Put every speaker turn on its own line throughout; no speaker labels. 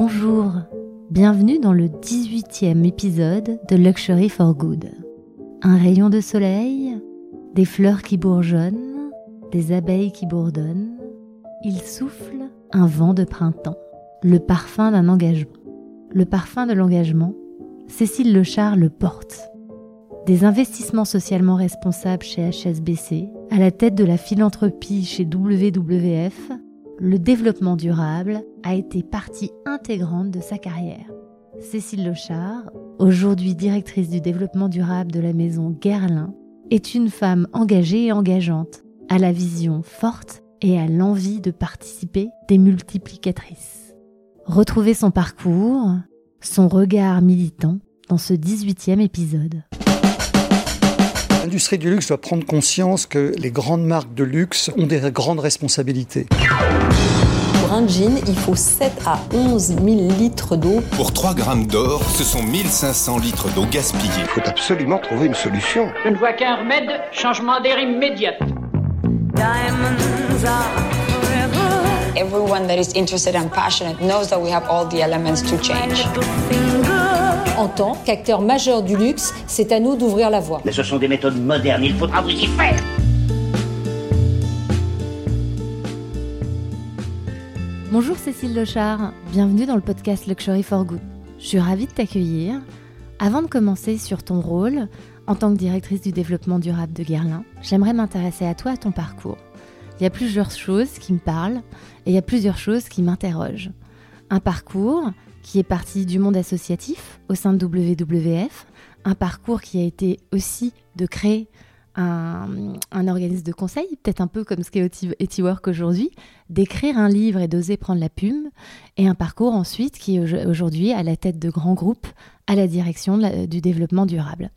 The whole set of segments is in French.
Bonjour, bienvenue dans le 18e épisode de Luxury for Good. Un rayon de soleil, des fleurs qui bourgeonnent, des abeilles qui bourdonnent. Il souffle un vent de printemps, le parfum d'un engagement. Le parfum de l'engagement, Cécile Lechard le porte. Des investissements socialement responsables chez HSBC, à la tête de la philanthropie chez WWF, le développement durable a été partie intégrante de sa carrière. Cécile Lochard, aujourd'hui directrice du développement durable de la maison Guerlain, est une femme engagée et engageante, à la vision forte et à l'envie de participer des multiplicatrices. Retrouvez son parcours, son regard militant dans ce 18e épisode.
L'industrie du luxe doit prendre conscience que les grandes marques de luxe ont des grandes responsabilités.
Pour un jean, il faut 7 à 11 000 litres d'eau.
Pour 3 grammes d'or, ce sont 1500 litres d'eau gaspillée.
Il faut absolument trouver une solution.
Je ne vois qu'un remède, changement d'air immédiat.
Everyone that is interested and passionate knows that we have all the elements to change.
En tant qu'acteur majeur du luxe, c'est à nous d'ouvrir la voie.
Mais ce sont des méthodes modernes, il faudra vous y faire.
Bonjour Cécile Lochard, bienvenue dans le podcast Luxury for Good. Je suis ravie de t'accueillir. Avant de commencer sur ton rôle en tant que directrice du développement durable de Guerlain, j'aimerais m'intéresser à toi, à ton parcours. Il y a plusieurs choses qui me parlent et il y a plusieurs choses qui m'interrogent. Un parcours qui est parti du monde associatif au sein de WWF, un parcours qui a été aussi de créer un, organisme de conseil, peut-être un peu comme ce qu'est Etiwork aujourd'hui, d'écrire un livre et d'oser prendre la plume, et un parcours ensuite qui est aujourd'hui à la tête de grands groupes à la direction du développement durable.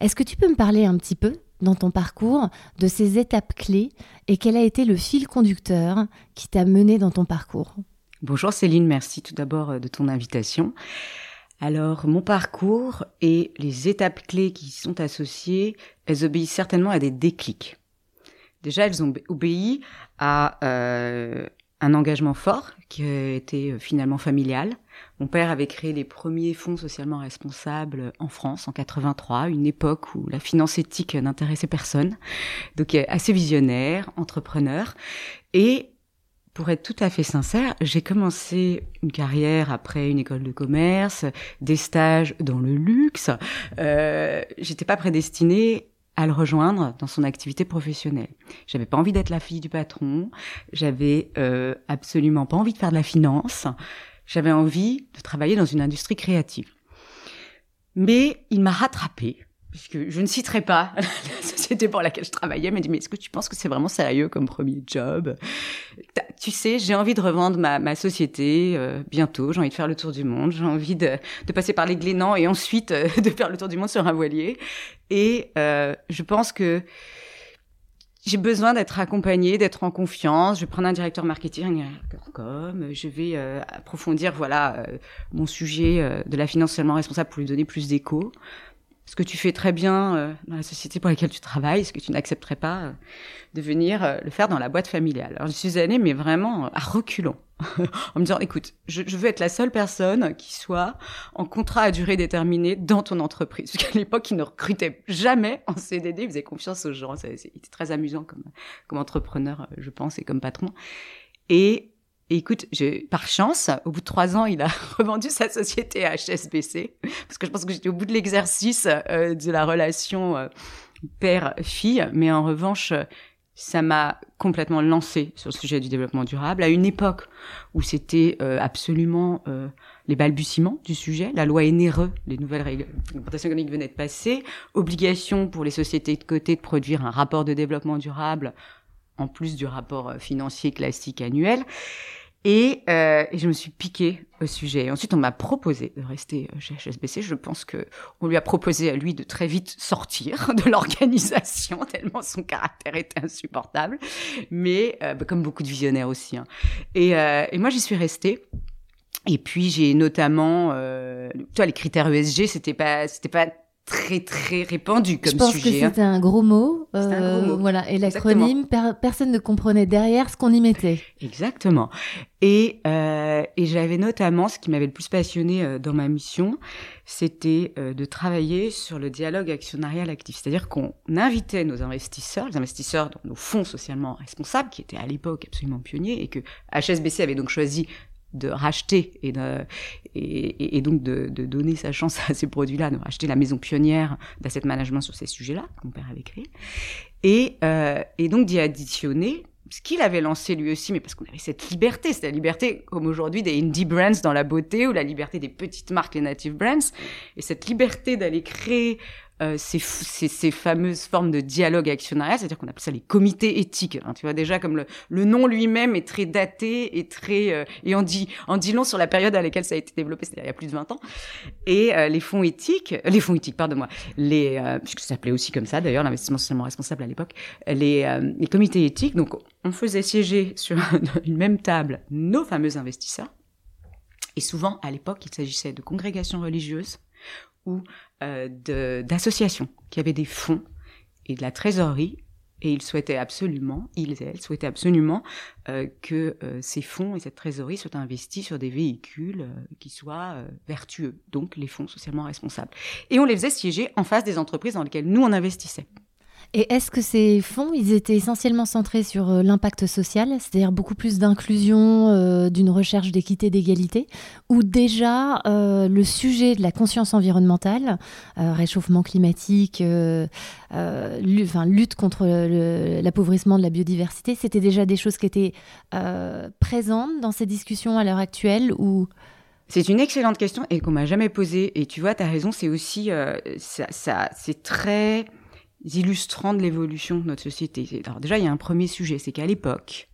Est-ce que tu peux me parler un petit peu dans ton parcours de ces étapes clés et quel a été le fil conducteur qui t'a mené dans ton parcours?
Bonjour Céline, merci tout d'abord euh, de ton invitation. Alors, mon parcours et les étapes clés qui y sont associées, elles obéissent certainement à des déclics. Déjà, elles ont obéi à euh, un engagement fort qui été euh, finalement familial. Mon père avait créé les premiers fonds socialement responsables en France en 83, une époque où la finance éthique n'intéressait personne. Donc assez visionnaire, entrepreneur. Et pour être tout à fait sincère, j'ai commencé une carrière après une école de commerce, des stages dans le luxe. Euh, J'étais pas prédestinée à le rejoindre dans son activité professionnelle. J'avais pas envie d'être la fille du patron. J'avais euh, absolument pas envie de faire de la finance. J'avais envie de travailler dans une industrie créative. Mais il m'a rattrapée puisque je ne citerai pas la société pour laquelle je travaillais, m'a dit mais est-ce que tu penses que c'est vraiment sérieux comme premier job? Tu sais, j'ai envie de revendre ma, société euh, bientôt, j'ai envie de faire le tour du monde, j'ai envie de, passer par les Glénans et ensuite euh, de faire le tour du monde sur un voilier. Et euh, je pense que j'ai besoin d'être accompagnée, d'être en confiance. Je vais prendre un directeur marketing. Je vais approfondir, voilà, mon sujet de la finance responsable pour lui donner plus d'écho ce que tu fais très bien euh, dans la société pour laquelle tu travailles, ce que tu n'accepterais pas euh, de venir euh, le faire dans la boîte familiale. Alors je suis allée, mais vraiment à reculons, en me disant, écoute, je, je, veux être la seule personne qui soit en contrat à durée déterminée dans ton entreprise. Parce qu'à l'époque, ils ne recrutaient jamais en CDD, ils faisaient confiance aux gens. C'était très amusant comme, comme entrepreneur, je pense, et comme patron. Et et écoute, par chance, au bout de trois ans, il a revendu sa société à HSBC, parce que je pense que j'étais au bout de l'exercice euh, de la relation euh, père-fille, mais en revanche, ça m'a complètement lancé sur le sujet du développement durable, à une époque où c'était euh, absolument les balbutiements du sujet. La loi NRE, les nouvelles réglementations économiques venaient de passer, obligation pour les sociétés de côté de produire un rapport de développement durable en plus du rapport financier classique annuel. Et, euh, et, je me suis piquée au sujet. Ensuite, on m'a proposé de rester euh, chez HSBC. Je pense que on lui a proposé à lui de très vite sortir de l'organisation, tellement son caractère était insupportable. Mais euh, bah, comme beaucoup de visionnaires aussi. Hein. Et, euh, et, moi, j'y suis restée. Et puis j'ai notamment, euh, tu vois, les critères ESG, c'était pas, c'était pas très très répandu comme
Je pense
sujet.
que
hein.
c'était un gros mot.
C'était un gros mot.
Voilà, et l'acronyme, per- personne ne comprenait derrière ce qu'on y mettait.
Exactement. Et, euh, et j'avais notamment, ce qui m'avait le plus passionné euh, dans ma mission, c'était euh, de travailler sur le dialogue actionnarial actif. C'est-à-dire qu'on invitait nos investisseurs, les investisseurs dans nos fonds socialement responsables, qui étaient à l'époque absolument pionniers, et que HSBC avait donc choisi de racheter et, de, et, donc de, de donner sa chance à ces produits-là, de racheter la maison pionnière d'asset management sur ces sujets-là, que mon père avait créé, et, euh, et donc d'y additionner ce qu'il avait lancé lui aussi, mais parce qu'on avait cette liberté, c'est la liberté, comme aujourd'hui, des indie brands dans la beauté, ou la liberté des petites marques, les native brands, et cette liberté d'aller créer euh, ces, fameuses formes de dialogue actionnarial, c'est-à-dire qu'on appelle ça les comités éthiques. tu vois déjà comme le, nom lui-même est très daté et très euh, et on dit en dit long sur la période à laquelle ça a été développé, c'est-à-dire il y a plus de 20 ans. Et euh, les fonds éthiques, les fonds éthiques, pardonne-moi, les puisque ça s'appelait aussi comme ça d'ailleurs, l'investissement socialement responsable à l'époque, les, les comités éthiques. Donc on faisait siéger sur une même table nos fameux investisseurs. Et souvent, à l'époque, il s'agissait de congrégations religieuses de- d'associations qui avaient des fonds et de la trésorerie. Et ils souhaitaient absolument, ils et elles souhaitaient absolument euh, que euh, ces fonds et cette trésorerie soient investis sur des véhicules euh, qui soient euh, vertueux, donc les fonds socialement responsables. Et on les faisait siéger en face des entreprises dans lesquelles nous on investissait.
Et est-ce que ces fonds, ils étaient essentiellement centrés sur euh, l'impact social, c'est-à-dire beaucoup plus d'inclusion, euh, d'une recherche d'équité, d'égalité, ou déjà euh, le sujet de la conscience environnementale, réchauffement climatique, lutte contre l'appauvrissement de la biodiversité, c'était déjà des choses qui étaient présentes dans ces discussions à l'heure actuelle ou?
C'est une excellente question et qu'on m'a jamais posée. Et tu vois, tu as raison, c'est aussi, ça, c'est très illustrant de l'évolution de notre société. Alors déjà, il y a un premier sujet, c'est qu'à l'époque,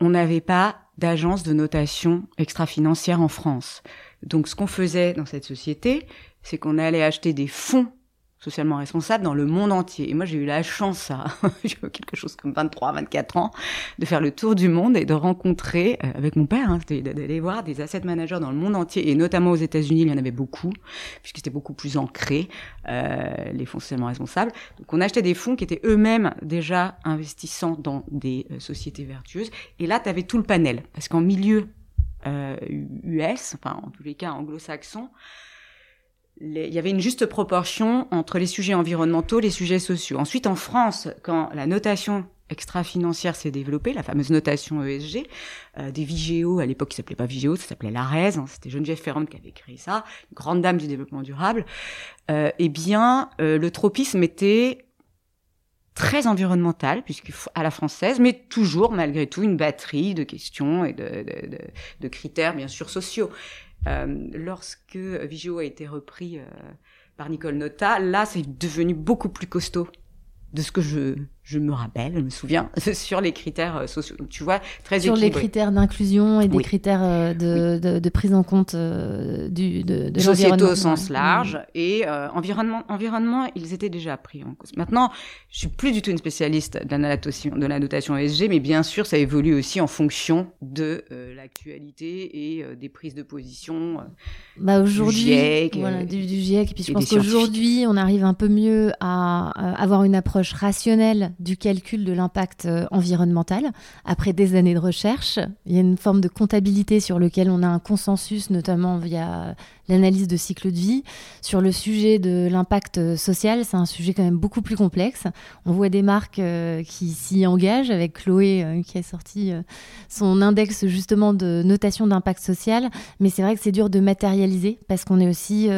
on n'avait pas d'agence de notation extra-financière en France. Donc, ce qu'on faisait dans cette société, c'est qu'on allait acheter des fonds socialement responsables dans le monde entier. Et moi, j'ai eu la chance, à quelque chose comme 23, 24 ans, de faire le tour du monde et de rencontrer, euh, avec mon père, hein, d'aller voir des asset managers dans le monde entier, et notamment aux États-Unis, il y en avait beaucoup, puisque c'était beaucoup plus ancré, euh, les fonds socialement responsables. Donc, on achetait des fonds qui étaient eux-mêmes déjà investissants dans des euh, sociétés vertueuses. Et là, tu avais tout le panel, parce qu'en milieu euh, US, enfin, en tous les cas anglo-saxon, il y avait une juste proportion entre les sujets environnementaux, les sujets sociaux. Ensuite, en France, quand la notation extra-financière s'est développée, la fameuse notation ESG, euh, des Vigéo, à l'époque, qui s'appelait pas Vigéo, ça s'appelait l'ARES, hein, c'était Geneviève Ferrand qui avait créé ça, grande dame du développement durable, euh, eh bien, euh, le tropisme était très environnemental, puisqu'il faut à la française, mais toujours, malgré tout, une batterie de questions et de, de, de critères, bien sûr, sociaux. Euh, lorsque Vigéo a été repris euh, par Nicole Nota, là, c'est devenu beaucoup plus costaud de ce que je, je me rappelle, je me souviens, sur les critères euh, sociaux. Donc, tu vois, très
sur les critères d'inclusion et des
Oui.
critères euh, de, de, de prise en compte euh, du, de, de
sociétaux au sens large et euh, environnement environnement ils étaient déjà pris en cause. Maintenant, je suis plus du tout une spécialiste de la notation ESG mais bien sûr ça évolue aussi en fonction de euh, l'actualité et euh, des prises de position.
Bah aujourd'hui,
GIEC,
voilà,
euh,
du, du GIEC. Et puis je pense qu'aujourd'hui, on arrive un peu mieux à, avoir une approche rationnelle du calcul de l'impact euh, environnemental. Après des années de recherche, il y a une forme de comptabilité sur lequel on a un consensus, notamment via l'analyse de cycle de vie. Sur le sujet de l'impact euh, social, c'est un sujet quand même beaucoup plus complexe. On voit des marques euh, qui s'y engagent, avec Chloé euh, qui a sorti son index justement de notation d'impact social. Mais c'est vrai que c'est dur de matérialiser parce qu'on est aussi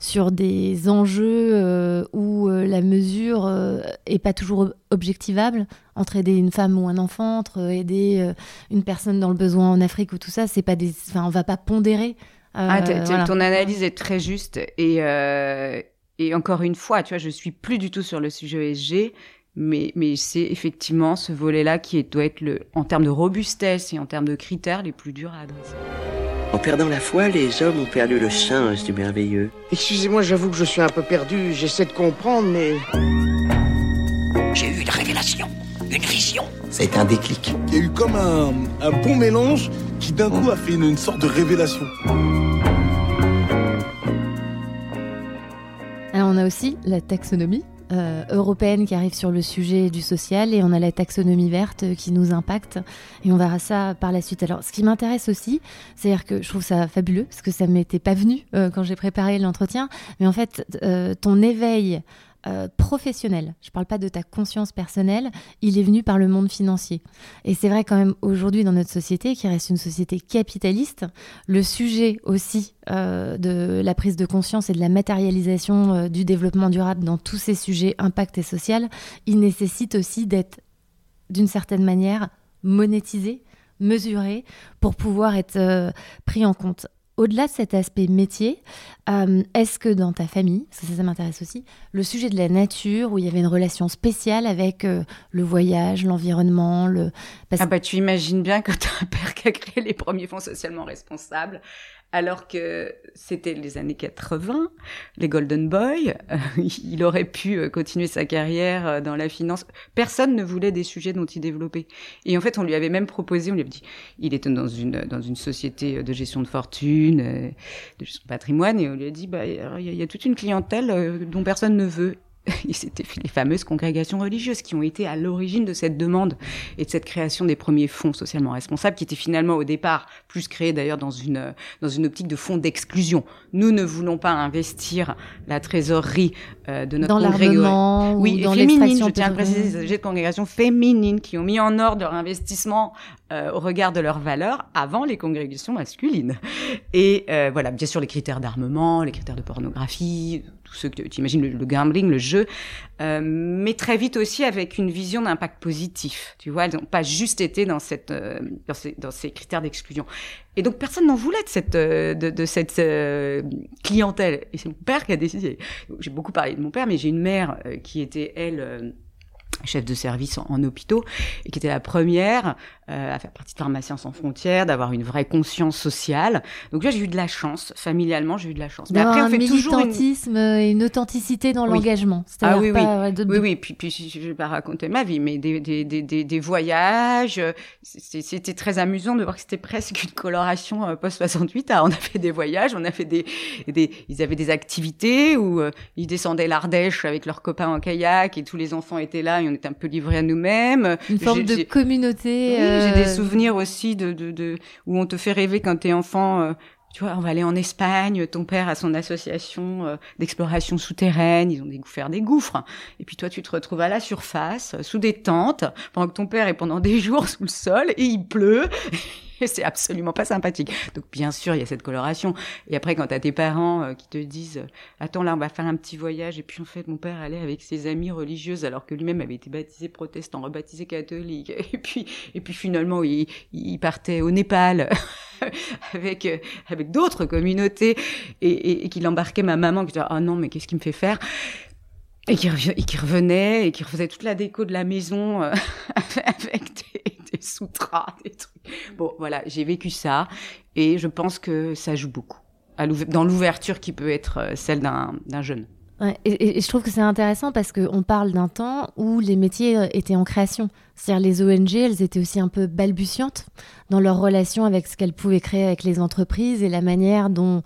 sur des enjeux où la mesure euh, est pas toujours objectivable entre aider une femme ou un enfant, entre aider une personne dans le besoin en Afrique ou tout ça. C'est pas des, enfin, on va pas pondérer. Euh,
Ah,
voilà.
ton analyse est très juste et euh, et encore une fois, tu vois, je suis plus du tout sur le sujet ESG. Mais, mais c'est effectivement ce volet-là qui est- doit être, le, en termes de robustesse et en termes de critères, les plus durs à adresser.
En perdant la foi, les hommes ont perdu le sens du merveilleux.
Excusez-moi, j'avoue que je suis un peu perdu, j'essaie de comprendre, mais...
J'ai eu une révélation, une vision.
C'est un déclic.
Il y a eu comme un, un bon mélange qui d'un coup a fait une, une sorte de révélation.
On a aussi la taxonomie, euh, européenne qui arrive sur le sujet du social et on a la taxonomie verte qui nous impacte et on verra ça par la suite. Alors ce qui m'intéresse aussi, c'est-à-dire que je trouve ça fabuleux parce que ça m'était pas venu euh, quand j'ai préparé l'entretien, mais en fait euh, ton éveil euh, professionnel, je ne parle pas de ta conscience personnelle, il est venu par le monde financier. Et c'est vrai quand même aujourd'hui dans notre société, qui reste une société capitaliste, le sujet aussi euh, de la prise de conscience et de la matérialisation euh, du développement durable dans tous ces sujets impact et social, il nécessite aussi d'être d'une certaine manière monétisé, mesuré, pour pouvoir être pris en compte au-delà de cet aspect métier, euh, est-ce que dans ta famille, ça, ça m'intéresse aussi, le sujet de la nature, où il y avait une relation spéciale avec euh, le voyage, l'environnement, le...
Ah bah tu imagines bien que tu un père qui a créé les premiers fonds socialement responsables, alors que c'était les années 80, les Golden Boys, euh, il aurait pu euh, continuer sa carrière euh, dans la finance. Personne ne voulait des sujets dont il développait. Et en fait, on lui avait même proposé, on lui avait dit, il était dans une dans une société de gestion de fortune, de gestion de patrimoine, et on lui a dit, bah il y, y, a toute une clientèle dont personne ne veut. c'était les fameuses congrégations religieuses qui ont été à l'origine de cette demande et de cette création des premiers fonds socialement responsables, qui étaient finalement au départ plus créés d'ailleurs dans une dans une optique de fonds d'exclusion. Nous ne voulons pas investir la trésorerie euh, de notre
dans
congrégation.
Oui,
dans féminine. Je tiens à préciser, j'ai de congrégations féminines qui ont mis en ordre leur investissement euh, au regard de leurs valeurs avant les congrégations masculines. Et euh, voilà, bien sûr les critères d'armement, les critères de pornographie, tous ceux que tu imagines, le, gambling, le jeu, euh, mais très vite aussi avec une vision d'impact positif. Tu vois, elles n'ont pas juste été dans cette euh, dans, ces, dans ces critères d'exclusion. Et donc personne n'en voulait de cette de, de cette euh, clientèle. Et c'est mon père qui a décidé. J'ai beaucoup parlé de mon père, mais j'ai une mère euh, qui était elle chef de service en, hôpitaux et qui était la première euh, à faire partie de Pharmaciens sans frontières, d'avoir une vraie conscience sociale. Donc là, j'ai eu de la chance, familialement, j'ai eu de la chance.
Mais après, on fait toujours une... et une authenticité dans l'engagement.
Ah oui, oui. De... oui, oui. Puis, puis je vais pas raconter ma vie, mais des, des, des, des, des voyages. C'était très amusant de voir que c'était presque une coloration euh, post 68. Ah, on a fait des voyages, on a fait des, des ils avaient des activités où euh, ils descendaient l'Ardèche avec leurs copains en kayak et tous les enfants étaient là on était un peu livrés à nous-mêmes.
Une forme de communauté.
Oui, j'ai des euh, souvenirs aussi de, de, de, où on te fait rêver quand t'es enfant. Euh, tu vois, on va aller en Espagne, ton père a son association euh, d'exploration souterraine, ils ont des, faire des gouffres. Et puis toi, tu te retrouves à la surface, sous des tentes, pendant que ton père est pendant des jours sous le sol, et il pleut. c'est absolument pas sympathique. Donc bien sûr, il y a cette coloration. Et après, quand t'as tes parents euh, qui te disent, euh, attends là, on va faire un petit voyage. Et puis en fait, mon père allait avec ses amis religieuses, alors que lui-même avait été baptisé protestant, rebaptisé catholique. Et puis, et puis finalement, il, il partait au Népal. avec euh, avec d'autres communautés et, et, qu'il embarquait ma maman qui disait oh non mais qu'est-ce qu'il me fait faire? Et qui, revenait et qui refaisait toute la déco de la maison avec des, des sutras, des trucs. Bon, voilà, j'ai vécu ça et je pense que ça joue beaucoup dans l'ouverture qui peut être euh, celle d'un jeune.
Et, je trouve que c'est intéressant parce qu'on parle d'un temps où les métiers euh, étaient en création. C'est-à-dire les ONG, elles étaient aussi un peu balbutiantes dans leur relation avec ce qu'elles pouvaient créer avec les entreprises et la manière dont,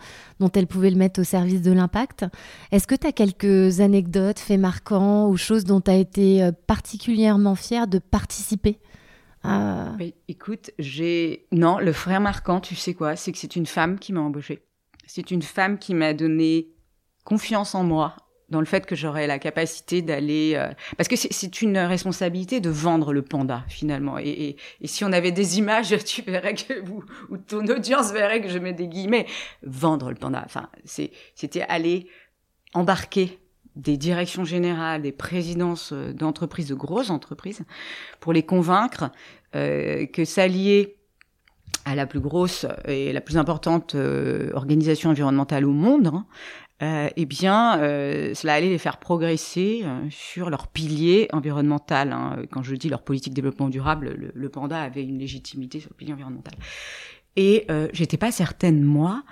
elles pouvaient le mettre au service de l'impact. Est-ce que tu as quelques anecdotes, faits marquants ou choses dont tu as été euh, particulièrement fière de participer
ah. écoute, j'ai non le frère marquant, tu sais quoi, c'est que c'est une femme qui m'a embauchée. C'est une femme qui m'a donné confiance en moi, dans le fait que j'aurais la capacité d'aller euh, parce que c'est une responsabilité de vendre le panda finalement. Et, si on avait des images tu verrais que vous ou ton audience verrait que je mets des guillemets vendre le panda. Enfin c'était aller embarquer des directions générales, des présidences euh, d'entreprises, de grosses entreprises, pour les convaincre euh, que s'allier à la plus grosse et la plus importante organisation environnementale au monde, hein, euh, eh bien, euh, cela allait les faire progresser sur leur pilier environnemental. Hein. Quand je dis leur politique de développement durable, le, le, panda avait une légitimité sur le pilier environnemental. Et j'étais pas certaine moi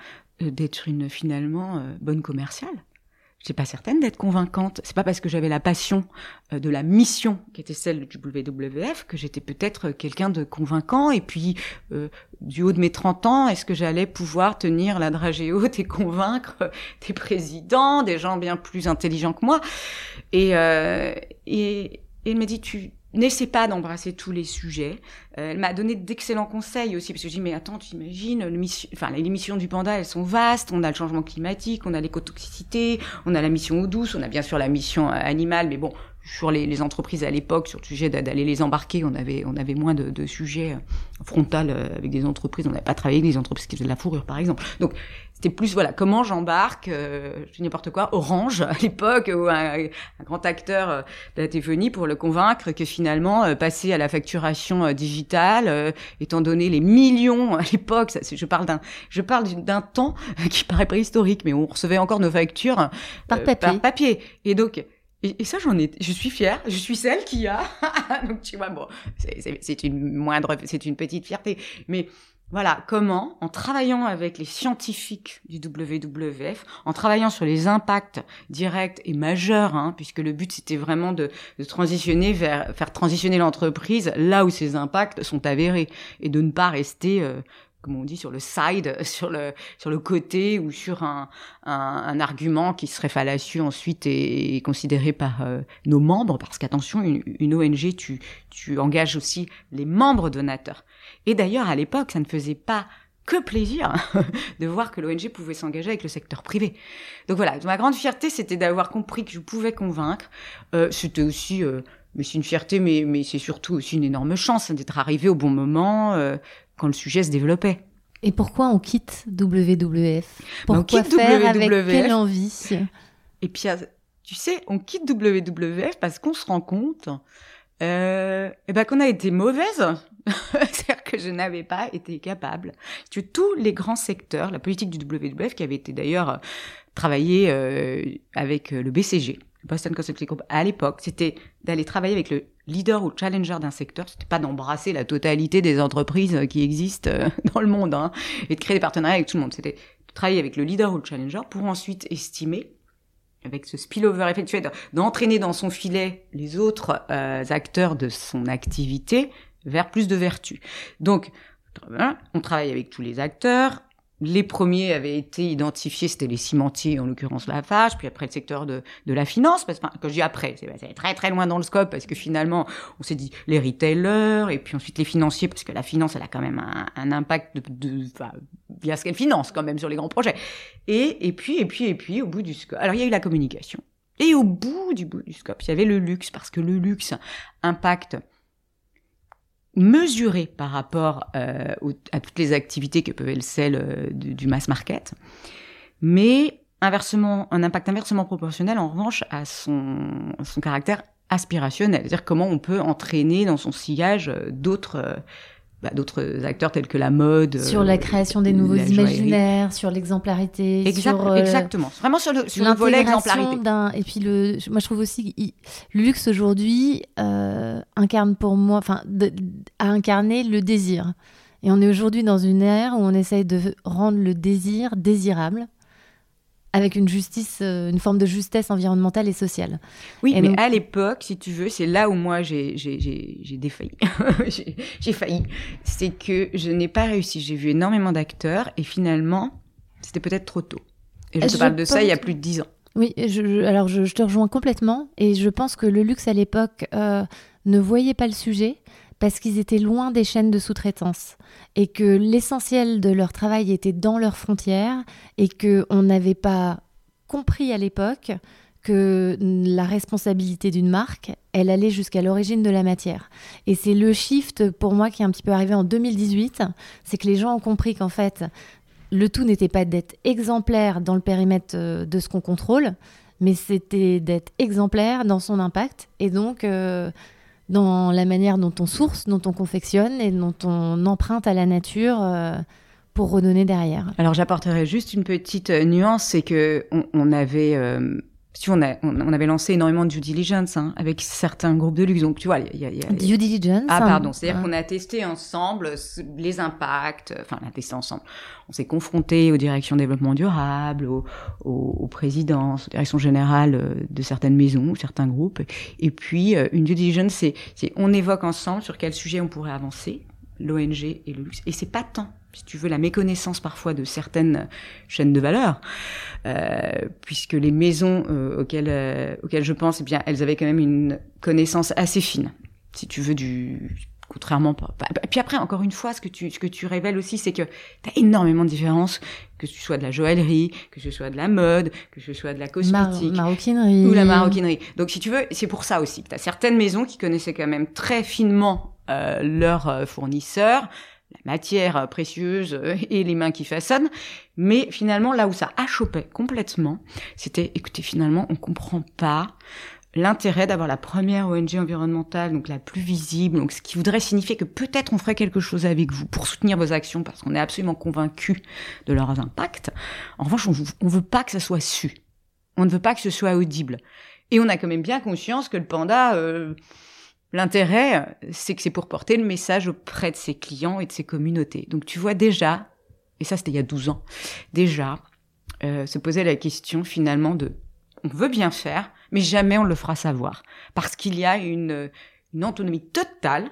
d'être une finalement bonne commerciale j'étais pas certaine d'être convaincante. C'est pas parce que j'avais la passion euh, de la mission qui était celle du WWF que j'étais peut-être quelqu'un de convaincant. Et puis, euh, du haut de mes 30 ans, est-ce que j'allais pouvoir tenir la dragée haute et convaincre des présidents, des gens bien plus intelligents que moi? Et, euh, et, et il me dit, tu n'essaie pas d'embrasser tous les sujets. Euh, elle m'a donné d'excellents conseils aussi, parce que je dis, mais attends, tu imagines, enfin, les missions du panda, elles sont vastes. On a le changement climatique, on a l'écotoxicité, on a la mission eau douce, on a bien sûr la mission euh, animale, mais bon, sur les, les entreprises à l'époque, sur le sujet d'aller les embarquer, on avait, on avait moins de, de sujets euh, frontaux avec des entreprises. On n'avait pas travaillé avec des entreprises qui faisaient de la fourrure, par exemple. Donc, c'était plus voilà comment j'embarque euh, je n'importe quoi Orange à l'époque ou un, un, grand acteur euh, de la téléphonie pour le convaincre que finalement euh, passer à la facturation euh, digitale étant donné les millions à l'époque ça je parle d'un je parle d'un temps qui paraît préhistorique mais on recevait encore nos factures
par papier
par papier et donc et, ça, j'en ai, je suis fière. Je suis celle qui a. Donc tu vois, bon, c'est une moindre, c'est une petite fierté, mais voilà, comment, en travaillant avec les scientifiques du WWF, en travaillant sur les impacts directs et majeurs, hein, puisque le but c'était vraiment de, de, transitionner vers faire transitionner l'entreprise là où ces impacts sont avérés et de ne pas rester euh, on dit sur le side, sur le sur le côté ou sur un, un, argument qui serait fallacieux ensuite et, considéré par euh, nos membres parce qu'attention une, ONG tu tu engages aussi les membres donateurs et d'ailleurs à l'époque ça ne faisait pas que plaisir de voir que l'ONG pouvait s'engager avec le secteur privé. Donc voilà, ma grande fierté, c'était d'avoir compris que je pouvais convaincre. Euh, c'était aussi, euh, mais c'est une fierté, mais, mais c'est surtout aussi une énorme chance d'être arrivé au bon moment, quand le sujet se développait.
Et pourquoi on quitte WWF Pourquoi on quitte faire WWF, avec quelle envie?
Et puis, tu sais, on quitte WWF parce qu'on se rend compte euh, et ben qu'on a été mauvaise. C'est-à-dire que je n'avais pas été capable. Tu tous les grands secteurs, la politique du WWF qui avait été d'ailleurs travaillée euh, avec le BCG, Boston Consulting Group à l'époque, c'était d'aller travailler avec le leader ou challenger d'un secteur, c'était pas d'embrasser la totalité des entreprises qui existent euh, dans le monde hein, et de créer des partenariats avec tout le monde. C'était de travailler avec le leader ou le challenger pour ensuite estimer avec ce spillover effectué, d'entraîner dans son filet les autres euh, acteurs de son activité vers plus de vertu. Donc, on travaille avec tous les acteurs, les premiers avaient été identifiés, c'était les cimentiers, en l'occurrence la Lafarge, puis après le secteur de, de la finance, parce que quand je dis après, c'est très très loin dans le scope, parce que finalement, on s'est dit les retailers, et puis ensuite les financiers, parce que la finance, elle a quand même un, un impact de, de enfin, via ce qu'elle finance quand même sur les grands projets. Et, et puis, et puis, et puis, au bout du scope, alors il y a eu la communication. Et au bout du bout du scope, il y avait le luxe, parce que le luxe impacte mesuré par rapport euh, à toutes les activités que peuvent être celles euh, du, du, mass market, mais inversement, un impact inversement proportionnel en revanche à son, son caractère aspirationnel, c'est-à-dire comment on peut entraîner dans son sillage euh, d'autres bah, d'autres acteurs tels que la mode.
Sur la création des nouveaux imaginaires, sur l'exemplarité.
Exact,
euh,
exactement. Vraiment sur le, sur le volet exemplarité.
Et puis, le, moi, je trouve aussi que le luxe aujourd'hui euh, incarne pour moi, enfin, a incarné le désir. Et on est aujourd'hui dans une ère où on essaye de rendre le désir désirable avec une justice, euh, une forme de justesse environnementale et sociale.
Oui,
et
mais
donc...
à l'époque, si tu veux, c'est là où moi j'ai défailli. j'ai failli. C'est que je n'ai pas réussi. J'ai vu énormément d'acteurs et finalement, c'était peut-être trop tôt. Et je te je parle de pense... ça il y a plus de dix ans.
Oui, je, alors je, je, te rejoins complètement et je pense que le luxe à l'époque euh, ne voyait pas le sujet parce qu'ils étaient loin des chaînes de sous-traitance et que l'essentiel de leur travail était dans leurs frontières et qu'on n'avait pas compris à l'époque que la responsabilité d'une marque, elle allait jusqu'à l'origine de la matière. Et c'est le shift pour moi qui est un petit peu arrivé en 2018, c'est que les gens ont compris qu'en fait, le tout n'était pas d'être exemplaire dans le périmètre de ce qu'on contrôle, mais c'était d'être exemplaire dans son impact. Et donc, euh, dans la manière dont on source, dont on confectionne et dont on emprunte à la nature euh, pour redonner derrière.
Alors j'apporterai juste une petite nuance, c'est que on, on avait euh, tu on, a, on, avait lancé énormément de due diligence hein, avec certains groupes de luxe. Donc, tu vois, il y a, y a,
Due diligence
Ah, pardon. C'est-à-dire qu'on a testé ensemble les impacts. Enfin, on a testé ensemble. On s'est confronté aux directions développement durable, aux, aux, aux, présidences, aux directions générales euh, de certaines maisons, certains groupes. Et puis, euh, une due diligence, c'est on évoque ensemble sur quel sujet on pourrait avancer, l'ONG et le luxe. Et c'est pas tant si tu veux, la méconnaissance parfois de certaines chaînes de valeur, euh, puisque les maisons euh, auxquelles, euh, auxquelles je pense, eh bien, elles avaient quand même une connaissance assez fine, si tu veux, du contrairement pas. Puis après, encore une fois, ce que tu, ce que tu révèles aussi, c'est que tu as énormément de différences, que ce soit de la joaillerie, que ce soit de la mode, que ce soit de la cosmétique.
maroquinerie.
Ou la maroquinerie. Donc, si tu veux, c'est pour ça aussi que tu as certaines maisons qui connaissaient quand même très finement euh, leurs fournisseurs, la matière précieuse euh, et les mains qui façonnent. Mais finalement, là où ça achoppait complètement, c'était, écoutez, finalement, on comprend pas l'intérêt d'avoir la première ONG environnementale, donc la plus visible, donc ce qui voudrait signifier que peut-être on ferait quelque chose avec vous pour soutenir vos actions parce qu'on est absolument convaincu de leurs impacts. En revanche, on, on veut pas que ça soit su. On ne veut pas que ce soit audible. Et on a quand même bien conscience que le panda, euh, L'intérêt, c'est que c'est pour porter le message auprès de ses clients et de ses communautés. Donc tu vois déjà, et ça c'était il y a 12 ans, déjà euh, se poser la question finalement de on veut bien faire, mais jamais on le fera savoir. Parce qu'il y a une, une autonomie totale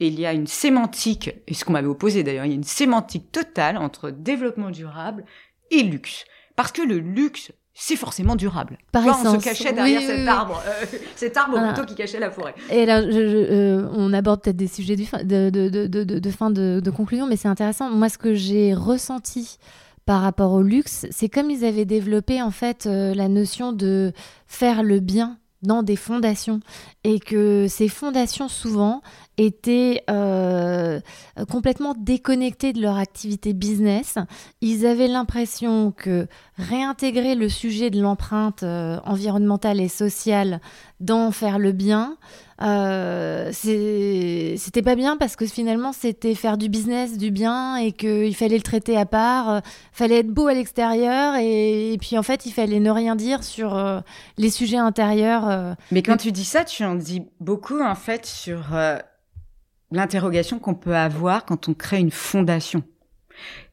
et il y a une sémantique, et ce qu'on m'avait opposé d'ailleurs, il y a une sémantique totale entre développement durable et luxe. Parce que le luxe c'est forcément durable.
Par essence.
On se cachait derrière cet arbre, euh, cet arbre plutôt qui cachait la forêt.
Et là, je, euh, on aborde peut-être des sujets de, fin, de, de, de, de fin de, conclusion, mais c'est intéressant. Moi, ce que j'ai ressenti par rapport au luxe, c'est comme ils avaient développé en fait euh, la notion de faire le bien dans des fondations et que ces fondations souvent étaient euh, complètement déconnectées de leur activité business. Ils avaient l'impression que réintégrer le sujet de l'empreinte euh, environnementale et sociale dans faire le bien, euh, c'était pas bien parce que finalement c'était faire du business, du bien et qu'il fallait le traiter à part, euh, fallait être beau à l'extérieur et, puis en fait il fallait ne rien dire sur euh, les sujets intérieurs.
Mais quand tu dis ça, tu en dis beaucoup en fait sur l'interrogation qu'on peut avoir quand on crée une fondation.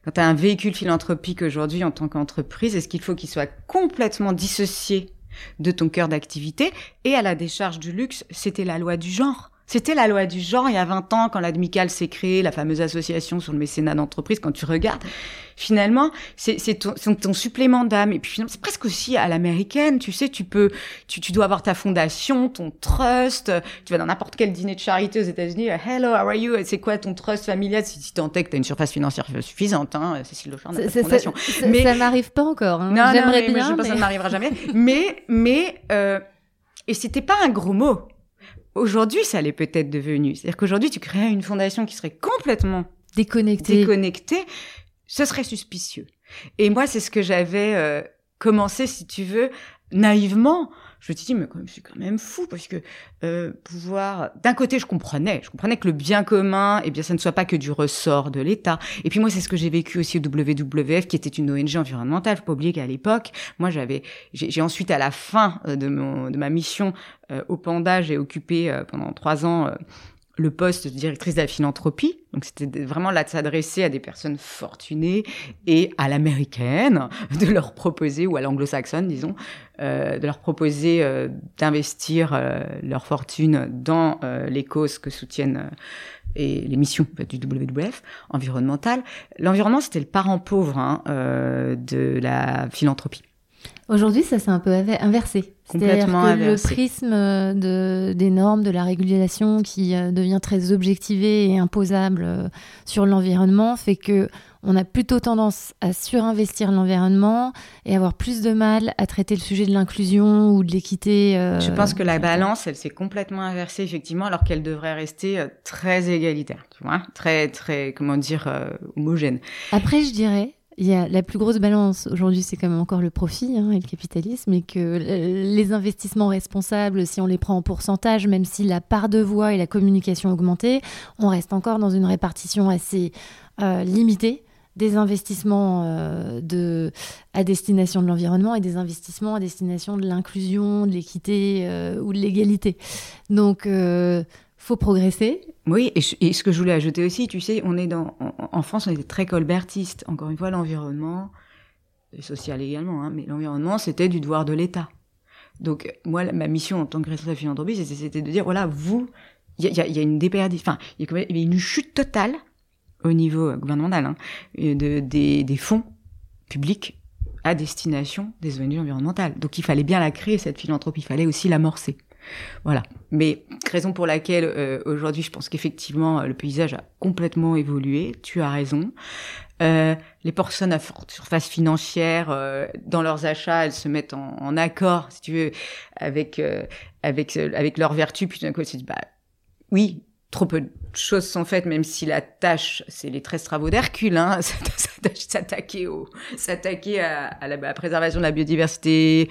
Quand tu as un véhicule philanthropique aujourd'hui en tant qu'entreprise, est-ce qu'il faut qu'il soit complètement dissocié de ton cœur d'activité. Et à la décharge du luxe, c'était la loi du genre. C'était la loi du genre il y a 20 ans quand l'Admical s'est créée, la fameuse association sur le mécénat d'entreprise. Quand tu regardes, finalement, c'est ton, ton, supplément d'âme. Et puis finalement, c'est presque aussi à l'américaine. Tu sais, tu peux, tu, tu, dois avoir ta fondation, ton trust. Tu vas dans n'importe quel dîner de charité aux États-Unis. Hello, how are you? C'est quoi ton trust familial? Si, tu tant est que t'as une surface financière suffisante, hein, Cécile Lochard n'a fondation.
mais ça m'arrive pas encore. Hein.
Non,
J'aimerais bien.
je pense que ça ne m'arrivera jamais. mais, mais, euh, et c'était pas un gros mot. Aujourd'hui, ça l'est peut-être devenu. C'est-à-dire qu'aujourd'hui, tu crées une fondation qui serait complètement
déconnectée.
déconnectée. Ce serait suspicieux. Et moi, c'est ce que j'avais euh, commencé, si tu veux, naïvement je me suis dit, mais c'est quand même fou, parce que euh, pouvoir... D'un côté, je comprenais. Je comprenais que le bien commun, eh bien, ça ne soit pas que du ressort de l'État. Et puis moi, c'est ce que j'ai vécu aussi au WWF, qui était une ONG environnementale. Faut pas oublier qu'à l'époque, moi, j'avais... J'ai ensuite, à la fin euh, de, mon, de ma mission euh, au Panda, j'ai occupé euh, pendant trois ans le poste de directrice de la philanthropie. Donc c'était vraiment là de s'adresser à des personnes fortunées et à l'américaine, de leur proposer, ou à l'anglo-saxonne, disons, euh, de leur proposer euh, d'investir euh, leur fortune dans euh, les causes que soutiennent et les missions du WWF environnementales. L'environnement, c'était le parent pauvre hein, de la philanthropie.
Aujourd'hui, ça s'est un peu inversé.
Complètement
que le prisme de, des normes, de la régulation qui euh, devient très objectivé et imposable euh, sur l'environnement fait que on a plutôt tendance à surinvestir l'environnement et avoir plus de mal à traiter le sujet de l'inclusion ou de l'équité.
Euh, Je pense que la balance, elle s'est complètement inversée effectivement, alors qu'elle devrait rester très égalitaire, tu vois, très très comment dire homogène.
Après, je dirais il y a la plus grosse balance aujourd'hui, c'est quand même encore le profit hein, et le capitalisme, et que les investissements responsables, si on les prend en pourcentage, même si la part de voix et la communication augmentée, on reste encore dans une répartition assez euh, limitée des investissements euh, à destination de l'environnement et des investissements à destination de l'inclusion, de l'équité euh, ou de l'égalité. Donc, faut progresser.
Oui, et, ce que je voulais ajouter aussi, tu sais, on est dans, en, France, on est très colbertiste. Encore une fois, l'environnement, social également, hein, mais l'environnement, c'était du devoir de l'État. Donc, moi, ma mission en tant que responsable philanthropie, c'était de dire, voilà, vous, il y a, y a, une déperdition, enfin, il y a une chute totale au niveau gouvernemental hein, de, des, des fonds publics à destination des ONG environnementales. Donc il fallait bien la créer, cette philanthropie, il fallait aussi l'amorcer. Voilà. Mais raison pour laquelle euh, aujourd'hui je pense qu'effectivement le paysage a complètement évolué, tu as raison. Euh, les personnes à forte surface financière, euh, dans leurs achats, elles se mettent en, accord, si tu veux, avec avec leurs vertus. Puis d'un coup, elles se bah oui, trop peu de choses sont faites, même si la tâche, c'est les 13 travaux d'Hercule, hein, s'attaquer au, s'attaquer à, la, préservation de la biodiversité,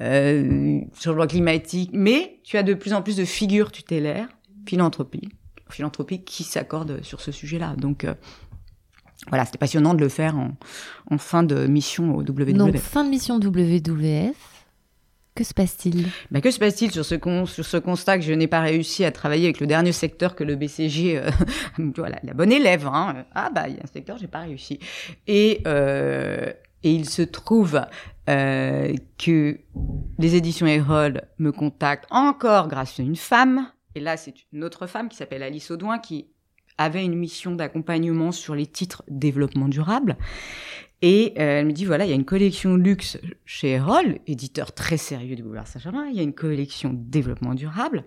euh, changement climatique. Mais tu as de plus en plus de figures tutélaires, philanthropie, philanthropie qui s'accordent sur ce sujet-là. Donc, euh, voilà, c'était passionnant de le faire en, en, fin de mission au WWF.
Donc, fin de mission WWF. Que se passe-t-il?
Ben, Que se passe-t-il sur ce, con, sur ce constat que je n'ai pas réussi à travailler avec le dernier secteur que le BCG, euh, voilà, la bonne élève, hein. ah bah il y a un secteur, j'ai pas réussi. Et, euh, et il se trouve euh, que les éditions Erol me contactent encore grâce à une femme, et là c'est une autre femme qui s'appelle Alice Audouin qui avait une mission d'accompagnement sur les titres développement durable. Et euh, elle me dit, voilà, il y a une collection luxe chez Erol, éditeur très sérieux du Boulevard Saint-Germain, il y a une collection développement durable.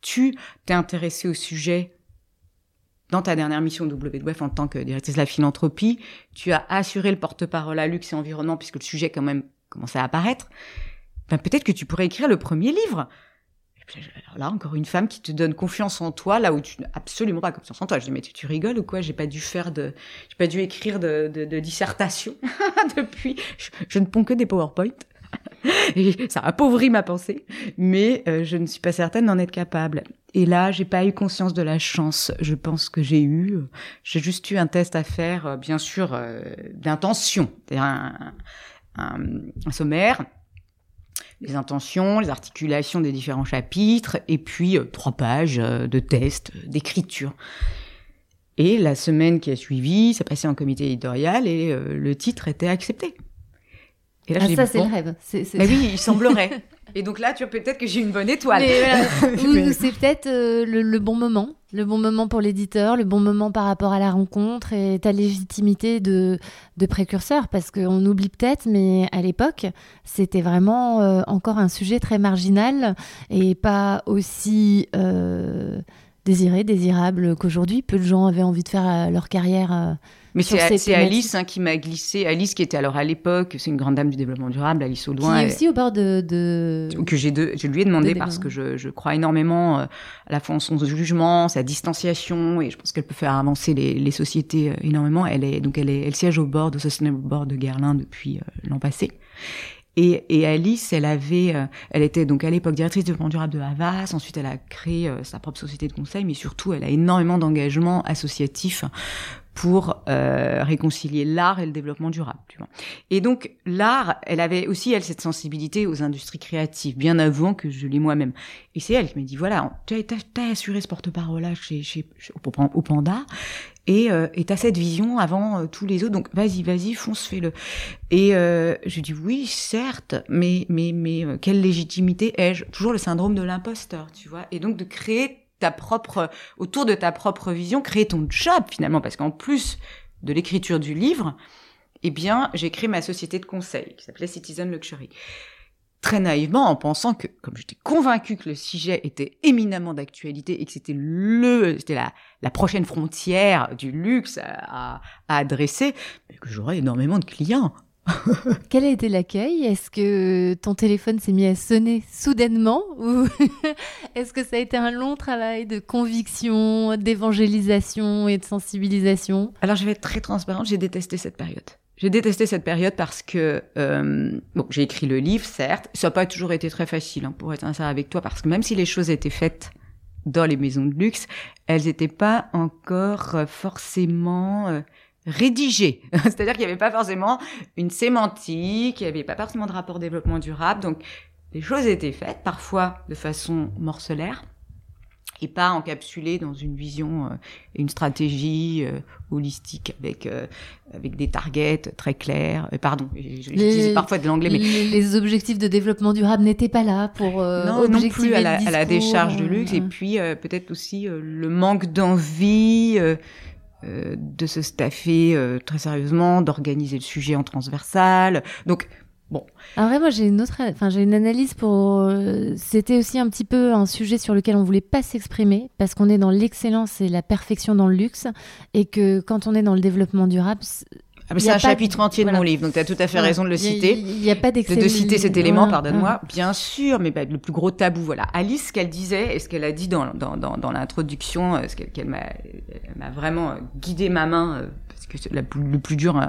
Tu t'es intéressé au sujet dans ta dernière mission WWF en tant que directrice de la philanthropie. Tu as assuré le porte-parole à luxe et environnement puisque le sujet quand même commençait à apparaître. Ben, peut-être que tu pourrais écrire le premier livre. Alors là, encore une femme qui te donne confiance en toi, là où tu n'as absolument pas confiance en toi. Je dis, mais tu, rigoles ou quoi? J'ai pas dû faire de, j'ai pas dû écrire de, de, de dissertation depuis. Je, je, ne ponds que des PowerPoint. Et ça appauvrit ma pensée, mais euh, je ne suis pas certaine d'en être capable. Et là, j'ai pas eu conscience de la chance. Je pense que j'ai eu, j'ai juste eu un test à faire, euh, bien sûr, euh, d'intention, un, un, un sommaire les intentions, les articulations des différents chapitres, et puis euh, trois pages euh, de tests, euh, d'écriture. Et la semaine qui a suivi, ça passait en comité éditorial et euh, le titre était accepté.
Et là, ah, ça, c'est bon. le rêve.
C'est, c'est... Mais oui, il semblerait. Et donc là, tu vois peut-être que j'ai une bonne étoile.
Voilà. c'est peut-être euh, le, le, bon moment, le bon moment pour l'éditeur, le bon moment par rapport à la rencontre et ta légitimité de, de précurseur, parce qu'on oublie peut-être, mais à l'époque, c'était vraiment euh, encore un sujet très marginal et pas aussi euh, désiré, désirable qu'aujourd'hui. Peu de gens avaient envie de faire leur carrière
mais c'est Alice hein, qui m'a glissé. Alice qui était alors à l'époque, c'est une grande dame du développement durable, Alice Audouin.
Qui est aussi au bord de. de...
Que j'ai de, je lui ai demandé de parce que je, je crois énormément euh, à la fois en son jugement, sa distanciation, et je pense qu'elle peut faire avancer les, les sociétés euh, énormément. Elle est donc elle est, elle siège au bord de Sustainable Board de Guerlain depuis euh, l'an passé. Et, et, Alice, elle avait, elle était donc à l'époque directrice de développement durable de Havas. Ensuite, elle a créé sa propre société de conseil, mais surtout, elle a énormément d'engagement associatif pour euh, réconcilier l'art et le développement durable. Tu vois. Et donc l'art, elle avait aussi elle cette sensibilité aux industries créatives bien avant que je l'ai moi-même. Et c'est elle qui m'a dit voilà, tu as, assuré ce porte-parole-là chez, chez, au, Panda et euh, t'as cette vision avant euh, tous les autres donc vas-y vas-y fonce fais-le et euh, je dis oui certes mais mais mais euh, quelle légitimité ai-je? Toujours le syndrome de l'imposteur tu vois et donc de créer ta propre, autour de ta propre vision, créer ton job finalement, parce qu'en plus de l'écriture du livre, eh bien, j'ai créé ma société de conseil qui s'appelait Citizen Luxury. Très naïvement, en pensant que, comme j'étais convaincue que le sujet était éminemment d'actualité et que c'était le, c'était la, la prochaine frontière du luxe à, à adresser, que j'aurais énormément de clients.
Quel a été l'accueil? Est-ce que ton téléphone s'est mis à sonner soudainement ou est-ce que ça a été un long travail de conviction, d'évangélisation et de sensibilisation?
Alors je vais être très transparente, j'ai détesté cette période. J'ai détesté cette période parce que euh, bon, j'ai écrit le livre, certes, ça n'a pas toujours été très facile hein, pour être sincère avec toi, parce que même si les choses étaient faites dans les maisons de luxe, elles n'étaient pas encore forcément euh, rédigé. C'est-à-dire qu'il n'y avait pas forcément une sémantique, il n'y avait pas forcément de rapport développement durable. Donc, les choses étaient faites, parfois de façon morcelaire, et pas encapsulées dans une vision euh, et une stratégie euh, holistique avec euh, avec des targets très clairs. pardon, j'utilise parfois de l'anglais, mais
les objectifs de développement durable n'étaient pas là pour
non, non plus à la, à la décharge de luxe, et puis peut-être aussi le manque d'envie euh, de se staffer euh, très sérieusement, d'organiser le sujet en transversal. Donc Bon.
Alors moi j'ai une autre, enfin j'ai une analyse pour. Euh, c'était aussi un petit peu un sujet sur lequel on voulait pas s'exprimer parce qu'on est dans l'excellence et la perfection dans le luxe et que quand on est dans le développement durable,
ah, c'est un chapitre entier de mon livre, donc tu as tout à fait raison de le citer.
Il n'y a, pas
de, de citer cet élément, pardonne-moi. Bien sûr, mais bah, le plus gros tabou, voilà. Alice, ce qu'elle disait et ce qu'elle a dit dans, dans, dans, dans l'introduction, euh, ce qu'elle m'a m'a vraiment euh, guidé ma main, euh, parce que la, le plus dur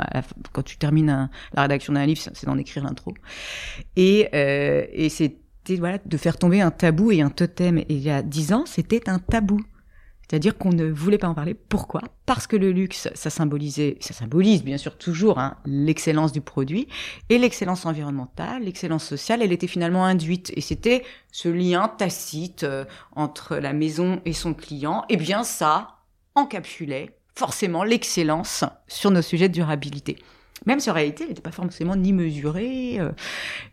quand tu termines la rédaction d'un livre, c'est d'en écrire l'intro. Et, euh, et c'était voilà, de faire tomber un tabou et un totem. Et il y a dix ans, c'était un tabou. C'est-à-dire qu'on ne voulait pas en parler. Pourquoi? Parce que le luxe, ça symbolisait, ça symbolise bien sûr toujours hein, l'excellence du produit et l'excellence environnementale, l'excellence sociale. Elle était finalement induite et c'était ce lien tacite euh, entre la maison et son client. Et eh bien ça encapsulait forcément l'excellence sur nos sujets de durabilité. Même si en réalité, elle n'était pas forcément ni mesurée, euh,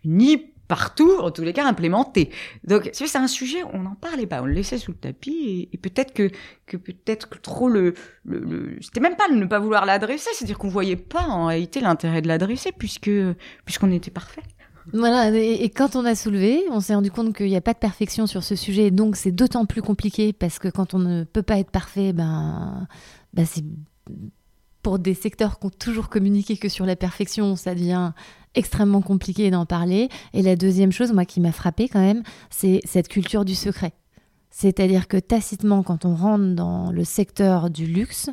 ni partout, en tous les cas implémenté. Donc c'est un sujet, on n'en parlait pas, on le laissait sous le tapis et, peut-être que, que peut-être trop le, le, c'était même pas de ne pas vouloir l'adresser, c'est-à-dire qu'on voyait pas en réalité l'intérêt de l'adresser puisque puisqu'on était parfait.
Voilà, et, quand on a soulevé, on s'est rendu compte qu'il n'y a pas de perfection sur ce sujet, donc c'est d'autant plus compliqué parce que quand on ne peut pas être parfait, ben, ben c'est pour des secteurs qui ont toujours communiqué que sur la perfection, ça devient extrêmement compliqué d'en parler. Et la deuxième chose, moi, qui m'a frappé quand même, c'est cette culture du secret. C'est-à-dire que tacitement, quand on rentre dans le secteur du luxe,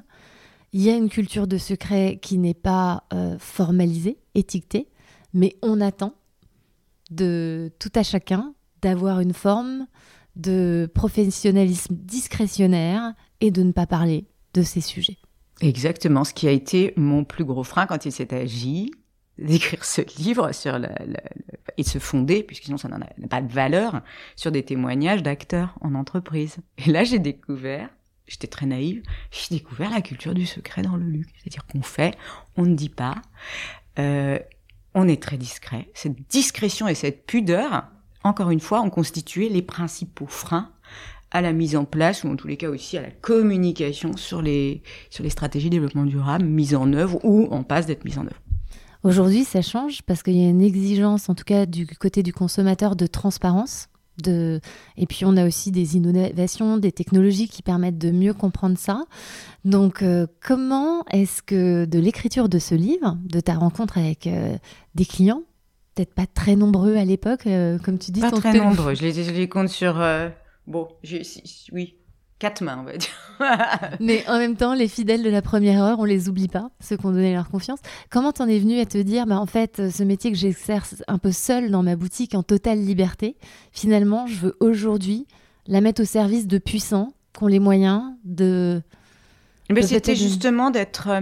il y a une culture de secret qui n'est pas euh, formalisée, étiquetée, mais on attend de tout à chacun d'avoir une forme de professionnalisme discrétionnaire et de ne pas parler de ces sujets.
Exactement, ce qui a été mon plus gros frein quand il s'est agi d'écrire ce livre sur le, et de se fonder, puisque sinon ça n'a pas de valeur, sur des témoignages d'acteurs en entreprise. Et là, j'ai découvert, j'étais très naïve, j'ai découvert la culture du secret dans le luxe. C'est-à-dire qu'on fait, on ne dit pas, euh, on est très discret. Cette discrétion et cette pudeur, encore une fois, ont constitué les principaux freins à la mise en place, ou en tous les cas aussi à la communication sur les, sur les stratégies de développement durable mises en œuvre ou en passe d'être mises en œuvre.
Aujourd'hui, ça change parce qu'il y a une exigence, en tout cas du côté du consommateur, de transparence. De... Et puis on a aussi des innovations, des technologies qui permettent de mieux comprendre ça. Donc euh, comment est-ce que de l'écriture de ce livre, de ta rencontre avec euh, des clients, peut-être pas très nombreux à l'époque, euh, comme tu dis
Pas très nombreux, je les, je les compte sur... Bon, oui, quatre mains, on va dire.
Mais en même temps, les fidèles de la première heure, on les oublie pas, ceux qui ont donné leur confiance. Comment t'en es venu à te dire, bah, en fait, ce métier que j'exerce un peu seul dans ma boutique en totale liberté, finalement, je veux aujourd'hui la mettre au service de puissants qui ont les moyens de.
Mais c'était justement d'être, euh,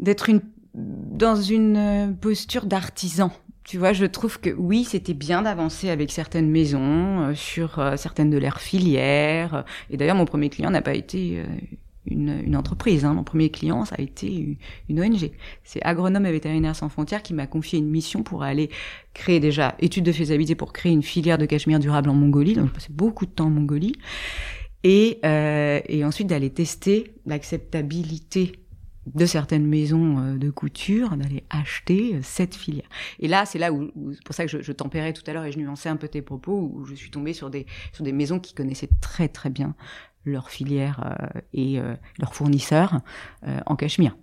d'être une, dans une euh, posture d'artisan tu vois, je trouve que oui, c'était bien d'avancer avec certaines maisons euh, sur euh, certaines de leurs filières. Et d'ailleurs, mon premier client n'a pas été euh, une, une, entreprise. Hein. Mon premier client, ça a été une ONG. C'est Agronome et Vétérinaires sans frontières qui m'a confié une mission pour aller créer déjà études de faisabilité pour créer une filière de cachemire durable en Mongolie. Donc, je passais beaucoup de temps en Mongolie. Et, et ensuite d'aller tester l'acceptabilité de certaines maisons euh, de couture d'aller acheter euh, cette filière. Et là, c'est là où, c'est pour ça que je, tempérais tout à l'heure et je nuançais un peu tes propos, où je suis tombée sur des sur des maisons qui connaissaient très très bien leur filière euh, et leurs fournisseurs en cachemire.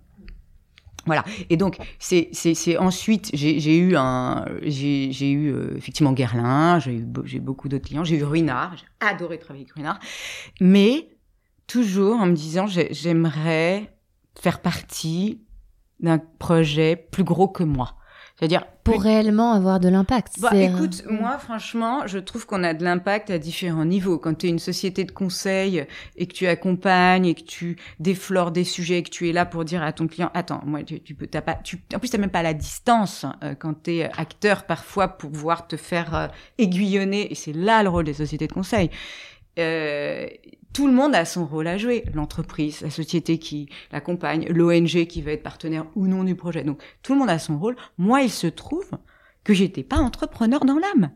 Voilà. Et donc c'est c'est ensuite j'ai eu un j'ai j'ai eu effectivement Guerlain, j'ai eu j'ai beaucoup d'autres clients, j'ai eu Ruinard, j'ai adoré travailler avec Ruinard, mais toujours en me disant j'aimerais faire partie d'un projet plus gros que moi. C'est-à-dire
pour réellement avoir de l'impact.
Bah, écoute, moi franchement, je trouve qu'on a de l'impact à différents niveaux. Quand tu es une société de conseil et que tu accompagnes et que tu déflores des sujets et que tu es là pour dire à ton client "Attends, moi tu, tu peux t'as pas tu en plus tu même pas la distance euh, quand tu es acteur parfois pour pouvoir te faire euh, aiguillonner et c'est là le rôle des sociétés de conseil. Euh, tout le monde a son rôle à jouer. L'entreprise, la société qui l'accompagne, l'ONG qui va être partenaire ou non du projet. Donc tout le monde a son rôle. Moi, il se trouve que j'étais pas entrepreneur dans l'âme.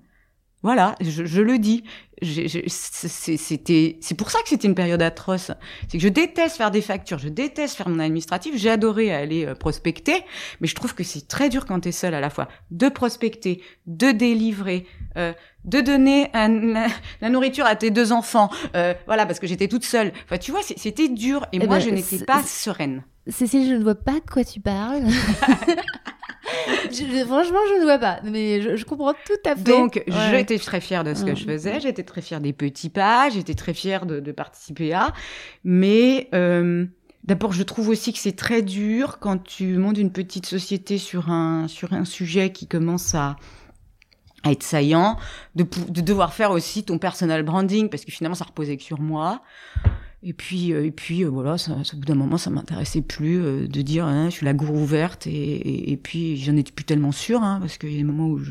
Voilà, je, le dis. C'était, c'est pour ça que c'était une période atroce. C'est que je déteste faire des factures, je déteste faire mon administratif. J'ai adoré aller euh, prospecter, mais je trouve que c'est très dur quand tu es seul à la fois de prospecter, de délivrer, euh, de donner la, nourriture à tes deux enfants. Euh, voilà, parce que j'étais toute seule. Enfin, tu vois, c'était dur et, eh moi, ben, je n'étais pas sereine.
Cécile, je ne vois pas de quoi tu parles. franchement, je ne vois pas, mais je, comprends tout à fait.
Donc, j'étais très fière de ce que je faisais, j'étais très fière des petits pas, j'étais très fière de, participer à. Mais euh, d'abord, je trouve aussi que c'est très dur quand tu montes une petite société sur un sur un sujet qui commence à à être saillant, de, de devoir faire aussi ton personal branding parce que finalement ça reposait que sur moi. Et puis, euh, et puis euh, voilà, ça, au bout d'un moment, ça m'intéressait plus euh, de dire hein, je suis la gourou ouverte. Et, et, puis, j'en étais plus tellement sûre, hein, parce qu'il y a des moments où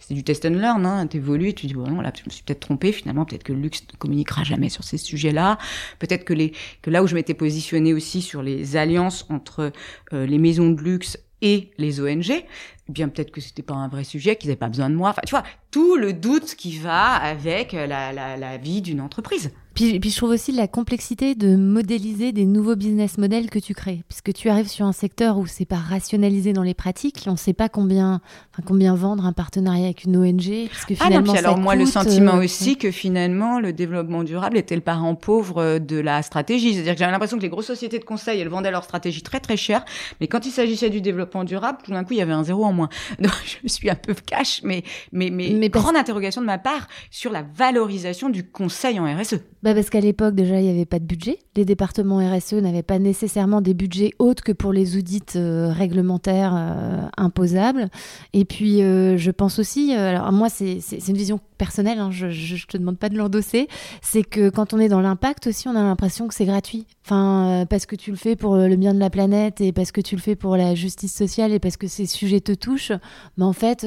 c'était du test and learn. Hein, T'évolues et tu dis bon, là, je me suis peut-être trompée. Finalement, peut-être que le luxe ne communiquera jamais sur ces sujets-là. Peut-être que les que là où je m'étais positionnée aussi sur les alliances entre les maisons de luxe et les ONG, eh bien peut-être que c'était pas un vrai sujet, qu'ils n'avaient pas besoin de moi. Enfin, tu vois, tout le doute qui va avec la, la, la vie d'une entreprise.
Puis, puis, je trouve aussi la complexité de modéliser des nouveaux business models que tu crées, puisque tu arrives sur un secteur où c'est pas rationalisé dans les pratiques, on ne sait pas combien, enfin, combien vendre un partenariat avec une ONG, puisque finalement ah non, puis
alors moi le sentiment euh, aussi que finalement le développement durable était le parent pauvre de la stratégie, c'est-à-dire que j'avais l'impression que les grosses sociétés de conseil elles vendaient leur stratégie très très cher, mais quand il s'agissait du développement durable, tout d'un coup il y avait un zéro en moins. Donc je suis un peu cash, mais mais mais, mais grande interrogation de ma part sur la valorisation du conseil en RSE.
Bah parce qu'à l'époque, déjà, il n'y avait pas de budget. Les départements RSE n'avaient pas nécessairement des budgets autres que pour les audits euh, réglementaires euh, imposables. Et puis, euh, je pense aussi, alors moi, c'est une vision personnelle, hein, je ne te demande pas de l'endosser, c'est que quand on est dans l'impact aussi, on a l'impression que c'est gratuit. Enfin, parce que tu le fais pour le bien de la planète et parce que tu le fais pour la justice sociale et parce que ces sujets te touchent. Mais en fait,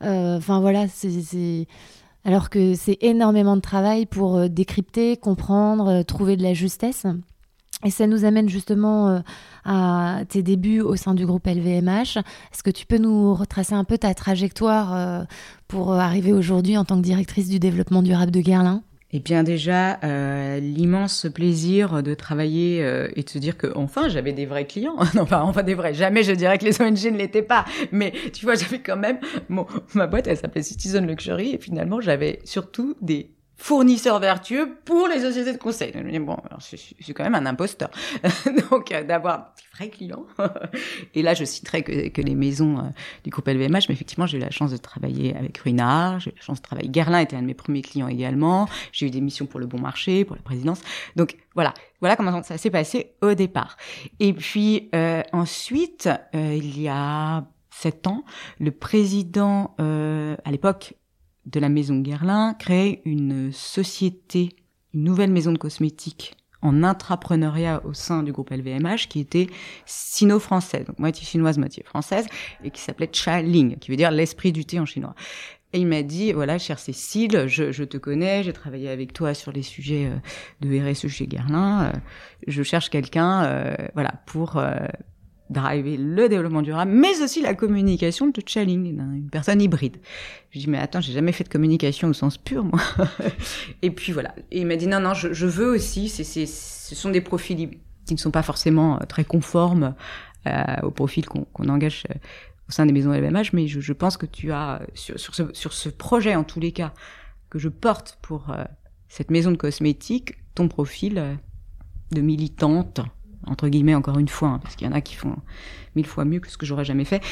enfin voilà, c'est alors que c'est énormément de travail pour euh, décrypter, comprendre, euh, trouver de la justesse. Et ça nous amène justement euh, à tes débuts au sein du groupe LVMH. Est-ce que tu peux nous retracer un peu ta trajectoire pour arriver aujourd'hui en tant que directrice du développement durable de Guerlain?
Eh bien déjà, euh, l'immense plaisir de travailler euh, et de se dire que enfin j'avais des vrais clients. non, enfin, enfin des vrais. Jamais je dirais que les ONG ne l'étaient pas. Mais tu vois, j'avais quand même... Mon, ma boîte, elle s'appelait Citizen Luxury et finalement j'avais surtout des fournisseur vertueux pour les sociétés de conseil. bon, je, suis quand même un imposteur. Donc, euh, d'avoir des vrais clients. Et là, je citerai que, les maisons euh, du groupe LVMH, mais effectivement, j'ai eu la chance de travailler avec Ruinard, j'ai eu la chance de travailler. Guerlain était un de mes premiers clients également. J'ai eu des missions pour le bon marché, pour la présidence. Donc, voilà. Voilà comment ça s'est passé au départ. Et puis, euh, ensuite, il y a sept ans, le président, à l'époque, de la maison Guerlain créer une société, une nouvelle maison de cosmétiques en intrapreneuriat au sein du groupe LVMH qui était sino-française, donc moitié chinoise, moitié française, et qui s'appelait Cha Ling, qui veut dire l'esprit du thé en chinois. Et il m'a dit, voilà, chère Cécile, je, je te connais, j'ai travaillé avec toi sur les sujets euh, de RSE chez Guerlain, euh, je cherche quelqu'un, euh, voilà, pour driver le développement durable, mais aussi la communication de Chaling, une personne hybride. Je dis mais attends, j'ai jamais fait de communication au sens pur moi. et puis voilà. Et il m'a dit non non, je, je veux aussi. C'est, c'est, ce sont des profils qui ne sont pas forcément euh, très conformes euh, au profil qu'on, engage euh, au sein des maisons LVMH, mais je, je pense que tu as sur, sur, ce, sur ce projet en tous les cas que je porte pour cette maison de cosmétiques, ton profil de militante entre guillemets encore une fois, hein, parce qu'il y en a qui font mille fois mieux que ce que j'aurais jamais fait,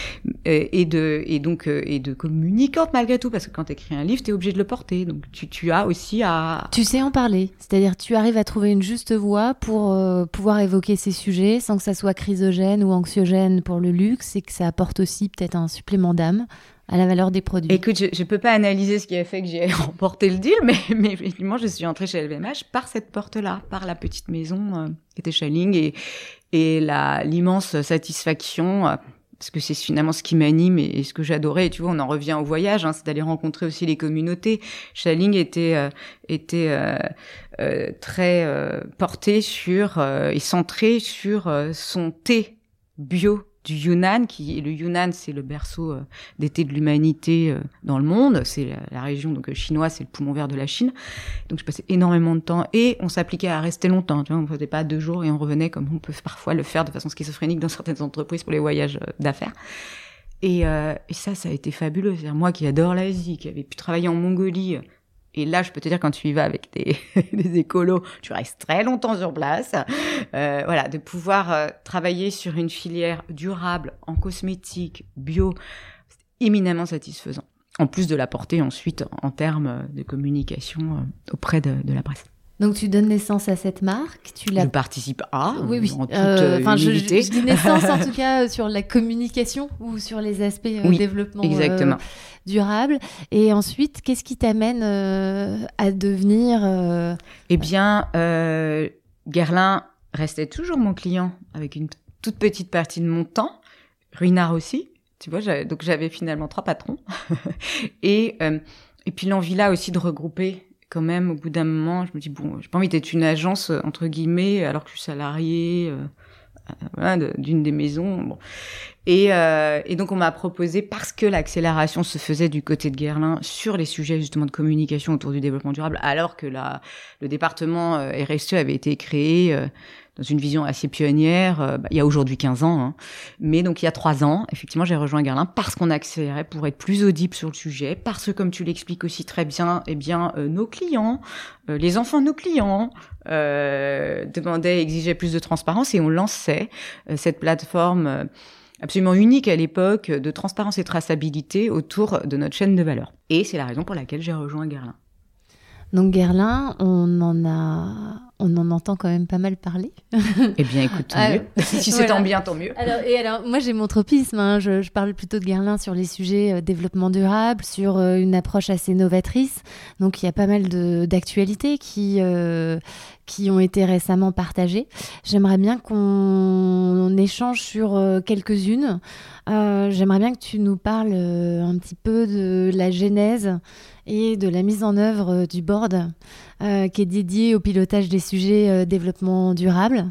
et, de et donc et de communicante malgré tout, parce que quand tu un livre, tu es obligé de le porter, donc tu, tu as aussi à...
Tu sais en parler, c'est-à-dire tu arrives à trouver une juste voix pour pouvoir évoquer ces sujets sans que ça soit chrysogène ou anxiogène pour le luxe, et que ça apporte aussi peut-être un supplément d'âme à la valeur des produits.
Écoute, je ne peux pas analyser ce qui a fait que j'ai remporté le deal, mais, mais effectivement, je suis entrée chez LVMH par cette porte-là, par la petite maison euh, qui était Chaling et, et l'immense satisfaction. Euh, parce que c'est finalement ce qui m'anime et, ce que j'adorais. Et tu vois, on en revient au voyage, hein, c'est d'aller rencontrer aussi les communautés. Chaling était euh, était euh, très porté sur et centré sur son thé bio du Yunnan, qui le Yunnan, c'est le berceau euh, d'été de l'humanité euh, dans le monde. C'est la, région donc euh, chinoise, c'est le poumon vert de la Chine. Donc je passais énormément de temps et on s'appliquait à rester longtemps. Tu vois, on faisait pas deux jours et on revenait comme on peut parfois le faire de façon schizophrénique dans certaines entreprises pour les voyages d'affaires. Et, et, ça, ça a été fabuleux. C'est moi qui adore l'Asie, qui avait pu travailler en Mongolie et là, je peux te dire, quand tu y vas avec des, des écolos, tu restes très longtemps sur place. Euh, voilà, de pouvoir euh, travailler sur une filière durable en cosmétique, bio, c'est éminemment satisfaisant. En plus de la porter ensuite en termes de communication euh, auprès de la presse.
Donc tu donnes naissance à cette marque, tu
la... Je participe à.
Oui, oui. Euh, enfin, je, je, dis naissance en tout cas sur la communication ou sur les aspects oui, développement.
Exactement
durable. Et ensuite, qu'est-ce qui t'amène euh, à devenir euh,
Eh bien, euh, Guerlain restait toujours mon client avec une toute petite partie de mon temps. Ruinard aussi. Tu vois, donc j'avais finalement trois patrons. et, et puis l'envie là aussi de regrouper quand même au bout d'un moment, je me dis bon, j'ai pas envie d'être une agence entre guillemets alors que je suis salarié d'une des maisons. Et, euh, donc on m'a proposé, parce que l'accélération se faisait du côté de Guerlain sur les sujets justement de communication autour du développement durable, alors que la, le département euh, RSE avait été créé euh, dans une vision assez pionnière, euh, bah, il y a aujourd'hui 15 ans. Hein. Mais donc il y a trois ans, effectivement, j'ai rejoint Guerlain parce qu'on accélérait pour être plus audible sur le sujet, parce que comme tu l'expliques aussi très bien, eh bien nos clients, les enfants de nos clients demandaient, exigeaient plus de transparence et on lançait cette plateforme absolument unique à l'époque de transparence et traçabilité autour de notre chaîne de valeur. Et c'est la raison pour laquelle j'ai rejoint Guerlain.
Donc Guerlain, on en a, on en entend quand même pas mal parler.
eh bien, écoute, tant mieux. si c'est tant bien, tant mieux.
Alors, et alors, moi, j'ai mon tropisme. Hein. Je, parle plutôt de Guerlain sur les sujets euh, développement durable, sur euh, une approche assez novatrice. Donc, il y a pas mal d'actualités qui, euh, qui ont été récemment partagées. J'aimerais bien qu'on échange sur quelques-unes. J'aimerais bien que tu nous parles un petit peu de la genèse et de la mise en œuvre euh, du board euh, qui est dédié au pilotage des sujets euh, développement durable.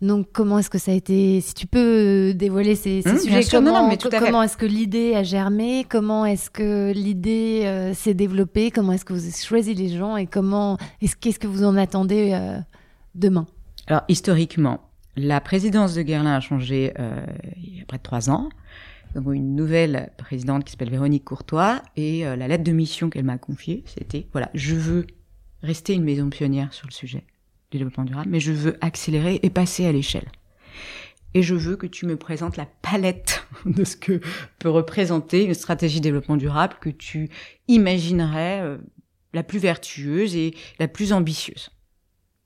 Donc, comment est-ce que ça a été Si tu peux dévoiler ces, ces mmh, sujets, comment, comment est-ce que l'idée a germé? Comment est-ce que l'idée s'est développée? Comment est-ce que vous avez choisi les gens Et comment est-ce qu'est-ce que vous en attendez demain?
Alors, historiquement, la présidence de Guerlain a changé il y a près de trois ans. Avons une nouvelle présidente qui s'appelle Véronique Courtois et euh, la lettre de mission qu'elle m'a confiée, c'était voilà, je veux rester une maison pionnière sur le sujet du développement durable, mais je veux accélérer et passer à l'échelle. Et je veux que tu me présentes la palette de ce que peut représenter une stratégie de développement durable que tu imaginerais euh, la plus vertueuse et la plus ambitieuse.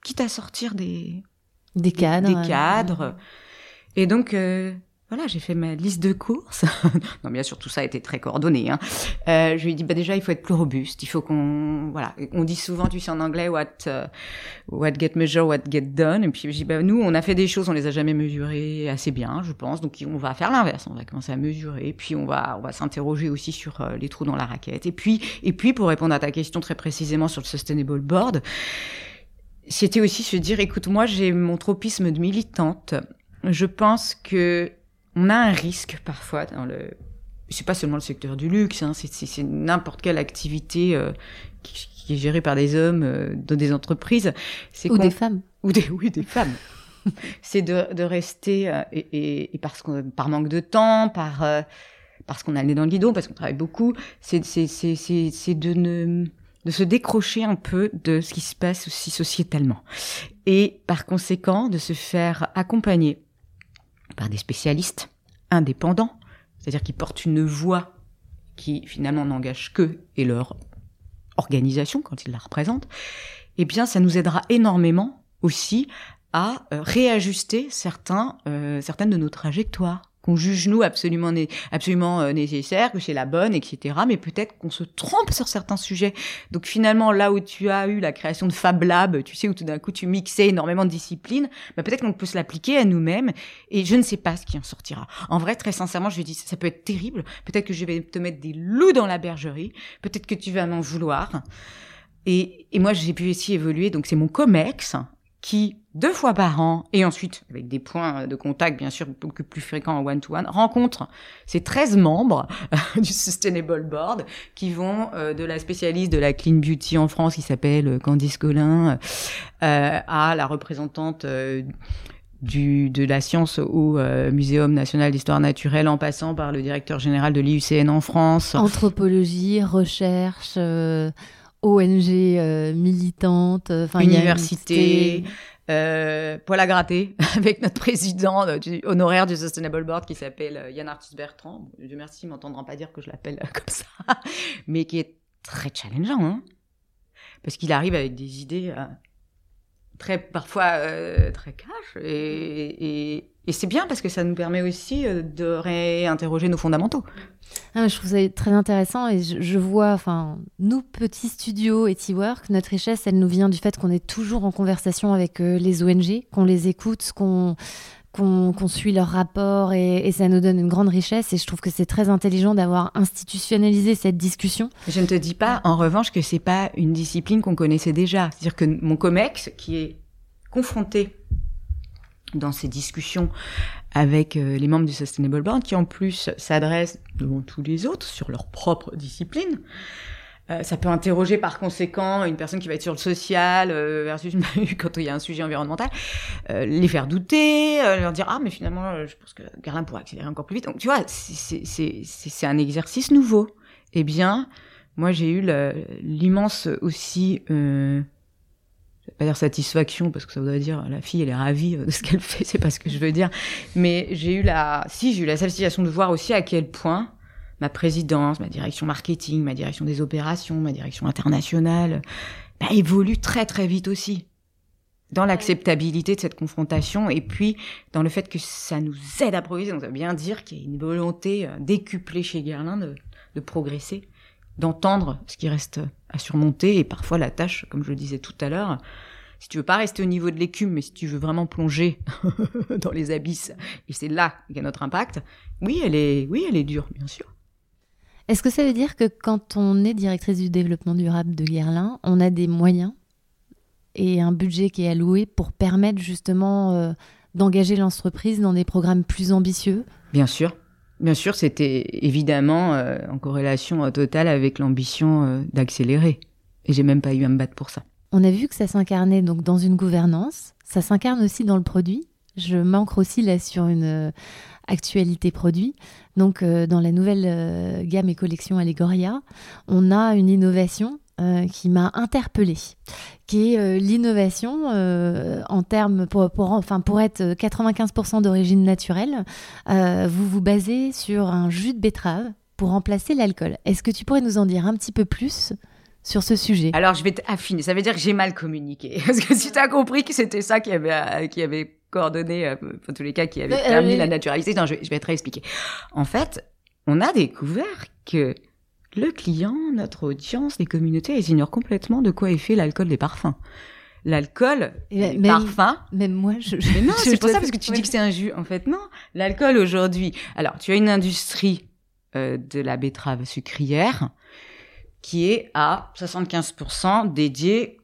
Quitte à sortir des
des cadres.
Des, cadres. Et donc, euh, voilà, j'ai fait ma liste de courses. non, bien sûr, tout ça a été très coordonné. Hein. Euh, je lui ai dit, bah déjà, il faut être plus robuste. Il faut qu'on, voilà, on dit souvent, tu sais en anglais, what, uh, what get measured, what get done. Et puis je dis, bah nous, on a fait des choses, on les a jamais mesurées assez bien, je pense. Donc on va faire l'inverse. On va commencer à mesurer. Puis on va, on va s'interroger aussi sur euh, les trous dans la raquette. Et puis, et puis pour répondre à ta question très précisément sur le sustainable board, c'était aussi se dire, écoute, moi, j'ai mon tropisme de militante. Je pense que on a un risque parfois dans le c'est pas seulement le secteur du luxe, hein, c'est n'importe quelle activité euh, qui, est gérée par des hommes euh, dans des entreprises.
Ou des femmes.
Ou des, oui, des femmes. c'est de, de, rester, euh, et, et, parce qu'on, par manque de temps, par, euh, parce qu'on a le nez dans le guidon, parce qu'on travaille beaucoup, c'est de ne de se décrocher un peu de ce qui se passe aussi sociétalement. Et par conséquent, de se faire accompagner par des spécialistes indépendants, c'est-à-dire qui portent une voix qui finalement n'engage que et leur organisation quand ils la représentent, eh bien ça nous aidera énormément aussi à euh, réajuster euh, certaines de nos trajectoires qu'on juge nous absolument absolument euh, nécessaire, que c'est la bonne, etc. Mais peut-être qu'on se trompe sur certains sujets. Donc finalement, là où tu as eu la création de Fab Lab, tu sais où tout d'un coup tu mixais énormément de disciplines, bah peut-être qu'on peut se l'appliquer à nous-mêmes. Et je ne sais pas ce qui en sortira. En vrai, très sincèrement, je dis ça peut être terrible. Peut-être que je vais te mettre des loups dans la bergerie. Peut-être que tu vas m'en vouloir. Et, et moi, j'ai pu aussi évoluer. Donc c'est mon Comex qui deux fois par an, et ensuite, avec des points de contact bien sûr beaucoup plus fréquents en one-to-one, rencontre ces 13 membres du Sustainable Board qui vont euh, de la spécialiste de la clean beauty en France qui s'appelle euh, Candice Collin euh, à la représentante du, de la science au Muséum national d'histoire naturelle en passant par le directeur général de l'IUCN en France.
Anthropologie, recherche... ONG militante,
université, euh, poil à gratter avec notre président du, honoraire du Sustainable Board qui s'appelle euh, Yann Arthus Bertrand. Dieu merci, il m'entendra pas dire que je l'appelle comme ça, mais qui est très challengeant, hein parce qu'il arrive avec des idées euh, très parfois euh, très cash et, et, et c'est bien parce que ça nous permet aussi euh, de réinterroger nos fondamentaux.
Ah, je trouve ça très intéressant et je, je vois, enfin, nous petits studios et T-Work, notre richesse, elle nous vient du fait qu'on est toujours en conversation avec euh, les ONG, qu'on les écoute, qu'on qu'on suit leurs rapports et, et, ça nous donne une grande richesse et je trouve que c'est très intelligent d'avoir institutionnalisé cette discussion.
Je ne te dis pas en revanche que c'est pas une discipline qu'on connaissait déjà, c'est-à-dire que mon Comex qui est confronté dans ces discussions avec euh, les membres du Sustainable Board, qui en plus s'adressent devant tous les autres sur leur propre discipline. Euh, ça peut interroger par conséquent une personne qui va être sur le social euh, versus quand il y a un sujet environnemental, les faire douter, leur dire ah mais finalement je pense que Garlin pourrait accélérer encore plus vite. Donc tu vois c'est un exercice nouveau. Eh bien moi j'ai eu l'immense aussi pas dire satisfaction parce que ça voudrait dire la fille elle est ravie de ce qu'elle fait, c'est pas ce que je veux dire. Mais j'ai eu la, si j'ai eu la satisfaction de voir aussi à quel point ma présidence, ma direction marketing, ma direction des opérations, ma direction internationale, bah, évolue très très vite aussi dans l'acceptabilité de cette confrontation et puis dans le fait que ça nous aide à progresser. Donc ça veut bien dire qu'il y a une volonté euh, décuplée chez Guerlain de, de progresser d'entendre ce qui reste à surmonter et parfois la tâche, comme je le disais tout à l'heure, si tu veux pas rester au niveau de l'écume, mais si tu veux vraiment plonger dans les abysses, et c'est là qu'il y a notre impact, oui, elle est, oui, elle est dure, bien sûr.
Est-ce que ça veut dire que quand on est directrice du développement durable de Guerlain, on a des moyens et un budget qui est alloué pour permettre justement euh, d'engager l'entreprise dans des programmes plus ambitieux?
Bien sûr. Bien sûr, c'était évidemment euh, en corrélation euh, totale avec l'ambition euh, d'accélérer. Et j'ai même pas eu à me battre pour ça.
On a vu que ça s'incarnait donc dans une gouvernance, ça s'incarne aussi dans le produit. Je manque aussi là sur une actualité produit. Donc dans la nouvelle gamme et collection Allegoria, on a une innovation qui m'a interpellée, qui est euh, l'innovation euh, en termes pour, pour, enfin pour être 95% d'origine naturelle. Euh, vous vous basez sur un jus de betterave pour remplacer l'alcool. Est-ce que tu pourrais nous en dire un petit peu plus sur ce sujet?
Alors je vais affiner. Ça veut dire que j'ai mal communiqué. Parce que si tu as compris que c'était ça qui avait qui avait coordonné, en tous les cas, qui avait permis la naturalité, non, je, je vais te réexpliquer. En fait, on a découvert que le client, notre audience, les communautés, elles ignorent complètement de quoi est fait l'alcool des parfums. L'alcool, les
même,
parfums.
Même moi, je.
Mais non, c'est pour ça parce que tu dis que c'est un jus. En fait, non. L'alcool aujourd'hui. Alors, tu as une industrie euh, de la betterave sucrière qui est à 75% dédiée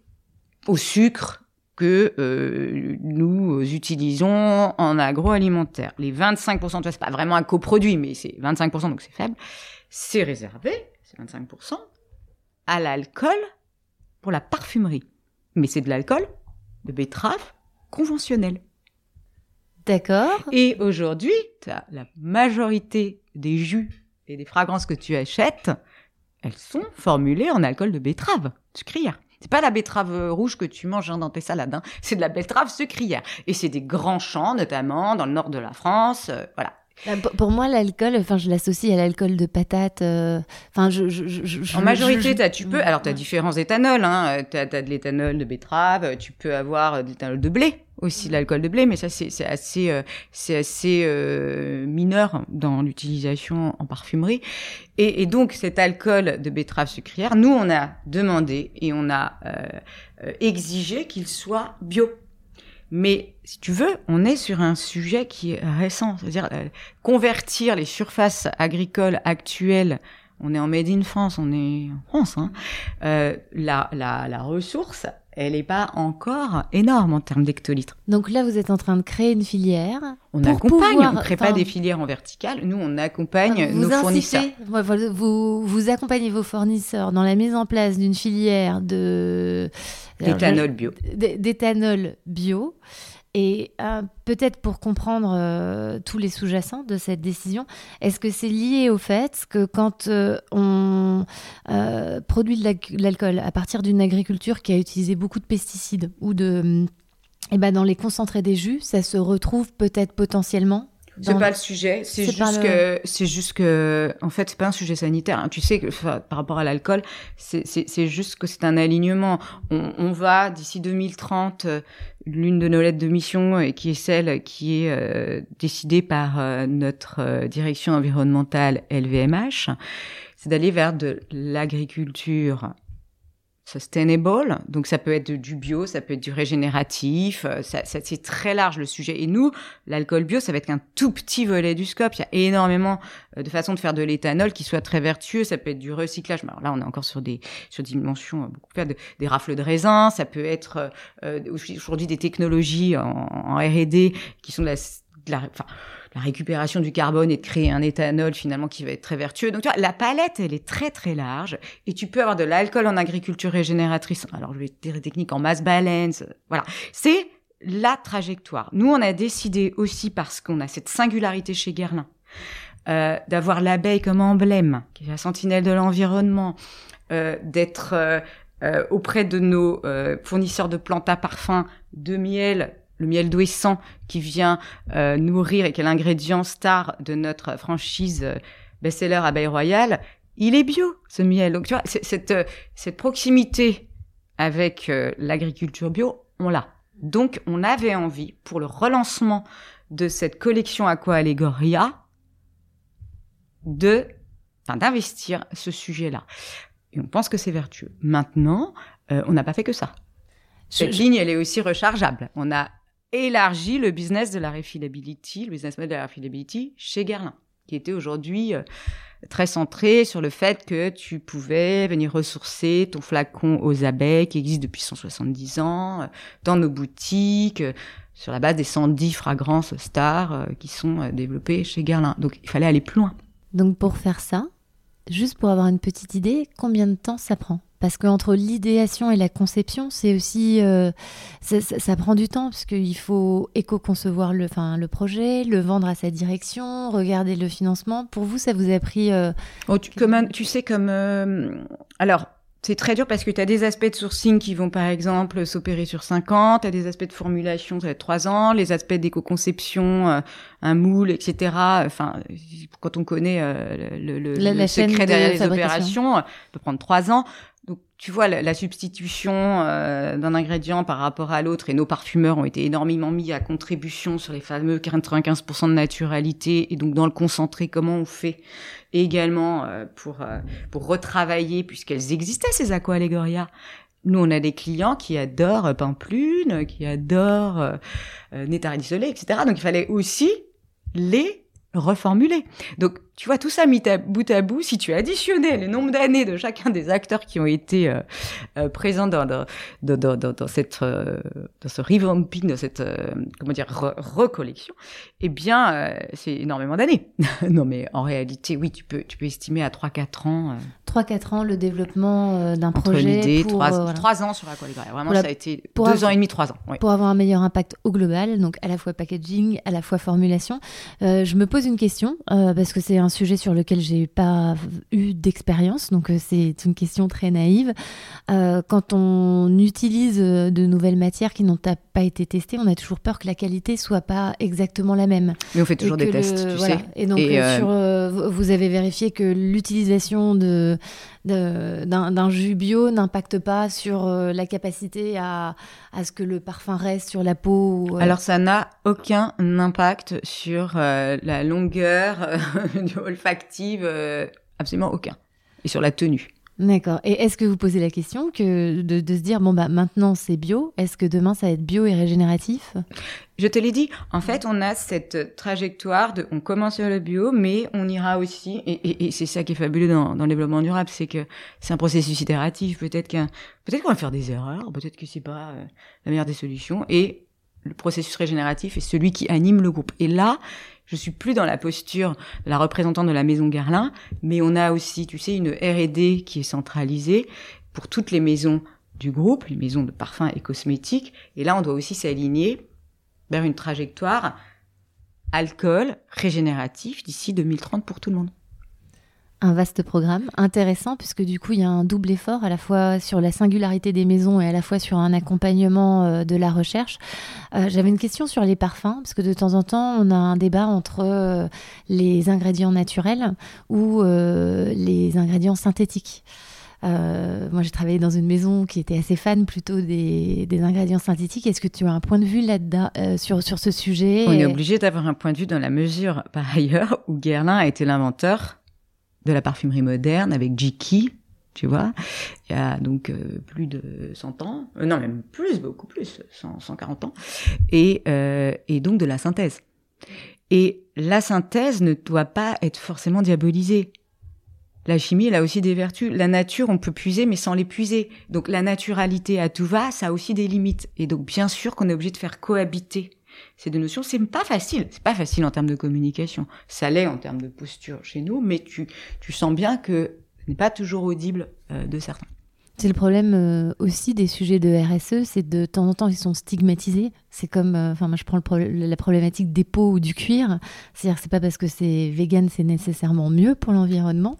au sucre que euh, nous utilisons en agroalimentaire. Les 25%, c'est pas vraiment un coproduit, mais c'est 25%, donc c'est faible. C'est réservé 25%, à l'alcool pour la parfumerie. Mais c'est de l'alcool de betterave conventionnel.
D'accord.
Et aujourd'hui, la majorité des jus et des fragrances que tu achètes, elles sont formulées en alcool de betterave sucrière. C'est pas la betterave rouge que tu manges hein, dans tes salades, hein. c'est de la betterave sucrière. Et c'est des grands champs, notamment dans le nord de la France. Euh, voilà.
Bah, pour moi, l'alcool, enfin, je l'associe à l'alcool de patate. Euh, enfin, je, je, je,
en majorité, as, tu peux. Alors, tu as différents éthanols. Hein. Tu as, de l'éthanol de betterave. Tu peux avoir de l'éthanol de blé aussi, de l'alcool de blé, mais ça, c'est assez, euh, c'est assez euh, mineur dans l'utilisation en parfumerie. Et, et, donc, cet alcool de betterave sucrière, nous, on a demandé et on a exigé qu'il soit bio. Mais si tu veux, on est sur un sujet qui est récent, c'est-à-dire euh, convertir les surfaces agricoles actuelles. On est en Made in France, on est en France. Hein, euh, la, la, la ressource, elle n'est pas encore énorme en termes d'hectolitres.
Donc là, vous êtes en train de créer une filière.
On accompagne, on ne crée pas des filières en vertical. Nous, on accompagne nos fournisseurs.
Vous, vous accompagnez vos fournisseurs dans la mise en place d'une filière de
d'éthanol bio.
D'éthanol bio. Et euh, peut-être pour comprendre euh, tous les sous-jacents de cette décision, est-ce que c'est lié au fait que quand euh, on produit de l'alcool à partir d'une agriculture qui a utilisé beaucoup de pesticides ou de... Eh ben dans les concentrés des jus, ça se retrouve peut-être potentiellement
c'est pas le sujet, c'est juste que c'est juste que en fait c'est pas un sujet sanitaire. Hein. Tu sais que par rapport à l'alcool, c'est juste que c'est un alignement. On, on va d'ici 2030, euh, l'une de nos lettres de mission et qui est celle qui est euh, décidée par euh, notre direction environnementale LVMH, c'est d'aller vers de l'agriculture sustainable. Donc ça peut être du bio, ça peut être du régénératif, euh, ça, ça c'est très large le sujet. Et nous, l'alcool bio, ça va être qu'un tout petit volet du scope. Il y a énormément euh, de façons de faire de l'éthanol qui soit très vertueux. Ça peut être du recyclage. Alors là, on est encore sur des sur des dimensions euh, beaucoup plus de, des rafles de raisin. Ça peut être aujourd'hui des technologies en, en R&D qui sont de la, de la enfin, la récupération du carbone et de créer un éthanol finalement qui va être très vertueux. Donc tu vois, la palette, elle est très très large et tu peux avoir de l'alcool en agriculture régénératrice. Alors je vais dire des techniques en mass balance, voilà. C'est la trajectoire. Nous, on a décidé aussi parce qu'on a cette singularité chez Guerlain. Euh, d'avoir l'abeille comme emblème, qui est la sentinelle de l'environnement, euh, d'être euh, euh auprès de nos euh, fournisseurs de plantes à parfum, de miel, le miel d'ouessant qui vient euh, nourrir et qui est l'ingrédient star de notre franchise euh, best-seller Abeille Royale, il est bio, ce miel. Donc tu vois, cette, euh, cette proximité avec l'agriculture bio, on l'a. Donc on avait envie, pour le relancement de cette collection Aqua Allegoria, de d'investir ce sujet-là. Et on pense que c'est vertueux. Maintenant, on n'a pas fait que ça. Cette ligne, elle est aussi rechargeable. On a élargi le business de la refillability, le business model de la refillability chez Guerlain, qui était aujourd'hui euh, très centré sur le fait que tu pouvais venir ressourcer ton flacon aux abeilles qui existe depuis 170 ans euh, dans nos boutiques euh, sur la base des 110 fragrances stars qui sont développées chez Guerlain. Donc il fallait aller plus loin.
Donc pour faire ça, juste pour avoir une petite idée, combien de temps ça prend? Parce qu'entre l'idéation et la conception, c'est aussi euh, ça, prend du temps parce qu'il faut éco-concevoir le, enfin, le projet, le vendre à sa direction, regarder le financement. Pour vous, ça vous a pris euh,
oh, tu, comme tu sais comme euh, alors c'est très dur parce que tu as des aspects de sourcing qui vont par exemple s'opérer sur 5 ans, tu as des aspects de formulation, ça va être 3 ans, les aspects d'éco-conception, un moule, etc. Enfin, quand on connaît le, le, le secret derrière les opérations, ça peut prendre 3 ans. Donc, tu vois, la, substitution euh, d'un ingrédient par rapport à l'autre, et nos parfumeurs ont été énormément mis à contribution sur les fameux 95% de naturalité, et donc dans le concentré, comment on fait également euh, pour euh, pour retravailler, puisqu'elles existaient ces aqua allegoria. Nous, on a des clients qui adorent Pamplune, qui adorent euh, Nétari etc. Donc, il fallait aussi les reformuler. Donc, tu vois, tout ça mis à bout à bout, si tu additionnais le nombre d'années de chacun des acteurs qui ont été euh, euh, présents dans, dans, dans, dans, dans cette, euh, dans ce revamping, dans cette, comment dire, recollection, eh bien, c'est énormément d'années. non, mais en réalité, oui, tu peux, tu peux estimer à 3-4 ans.
3-4 ans le développement d'un projet. pour,
trois,
euh, voilà.
trois ans sur Aqualibraria. Vraiment,
Pour la-
ça a été
pour
deux
avoir-
ans et demi, trois ans. oui.
Pour avoir un meilleur impact au global, donc à la fois packaging, à la fois formulation. Je me pose une question, parce que c'est un sujet sur lequel j'ai pas eu d'expérience, donc euh, c'est une question très naïve. Euh, quand on utilise euh, de nouvelles matières qui n'ont pas été testées, on a toujours peur que la qualité soit pas exactement la même.
Mais on fait toujours
Et
des tests,
le-
tu
voilà.
sais.
Et donc,
Et,
euh, sur, vous- avez vérifié que l'utilisation de- d'un, jus bio n'impacte pas sur euh, la capacité à, à ce que le parfum reste sur la peau euh,
Alors ça n'a aucun impact sur euh, la longueur olfactive, absolument aucun. Et sur la tenue.
D'accord. Et est-ce que vous posez la question que de, se dire, bon, bah maintenant c'est bio, est-ce que demain ça va être bio et régénératif?
Je te l'ai dit, en fait, on a cette trajectoire de, on commence sur le bio, mais on ira aussi, et c'est ça qui est fabuleux dans, dans le développement durable, c'est que c'est un processus itératif. Peut-être qu'un, peut-être qu'on va faire des erreurs, peut-être que c'est pas euh, la meilleure des solutions, et le processus régénératif est celui qui anime le groupe. Et là, je suis plus dans la posture de la représentante de la maison Guerlain, mais on a aussi, tu sais, une R&D qui est centralisée pour toutes les maisons du groupe, les maisons de parfums et cosmétiques. Et là, on doit aussi s'aligner vers une trajectoire alcool régénératif d'ici 2030 pour tout le monde.
Un vaste programme, intéressant, puisque du coup il y a un double effort à la fois sur la singularité des maisons et à la fois sur un accompagnement euh, de la recherche. Euh, J'avais une question sur les parfums, parce que de temps en temps on a un débat entre euh, les ingrédients naturels ou les ingrédients synthétiques. Moi, j'ai travaillé dans une maison qui était assez fan plutôt des, ingrédients synthétiques. Est-ce que tu as un point de vue là-dedans sur, ce sujet?
On est obligé d'avoir un point de vue dans la mesure, par ailleurs, où Guerlain a été l'inventeur de la parfumerie moderne avec Jiki, tu vois, il y a donc euh, plus de 100 ans, euh, non même plus, beaucoup plus, 100, 140 ans, et, euh, et donc de la synthèse. Et la synthèse ne doit pas être forcément diabolisée. La chimie, elle a aussi des vertus. La nature, on peut puiser, mais sans l'épuiser. Donc la naturalité à tout va, ça a aussi des limites. Et donc bien sûr qu'on est obligé de faire cohabiter ces deux notions. C'est pas facile. C'est pas facile en termes de communication. Ça l'est en termes de posture chez nous, mais tu, sens bien que ce n'est pas toujours audible euh, de certains.
C'est le problème euh, aussi des sujets de RSE, c'est de temps en temps ils sont stigmatisés. C'est comme, euh, enfin moi je prends le la problématique des peaux ou du cuir. C'est-à-dire que c'est pas parce que c'est vegan c'est nécessairement mieux pour l'environnement.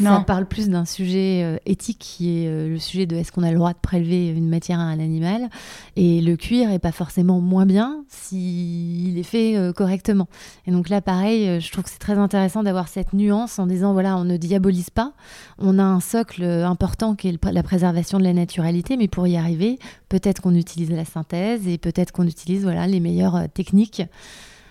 Ça parle plus d'un sujet euh, éthique qui est le sujet de est-ce qu'on a le droit de prélever une matière à un animal. Et le cuir est pas forcément moins bien s'il est fait correctement. Et donc là pareil, je trouve que c'est très intéressant d'avoir cette nuance en disant voilà on ne diabolise pas, on a un socle important qui est le- la préservation de la naturalité, mais pour y arriver, peut-être qu'on utilise la synthèse et peut-être qu'on utilise voilà les meilleures euh, techniques.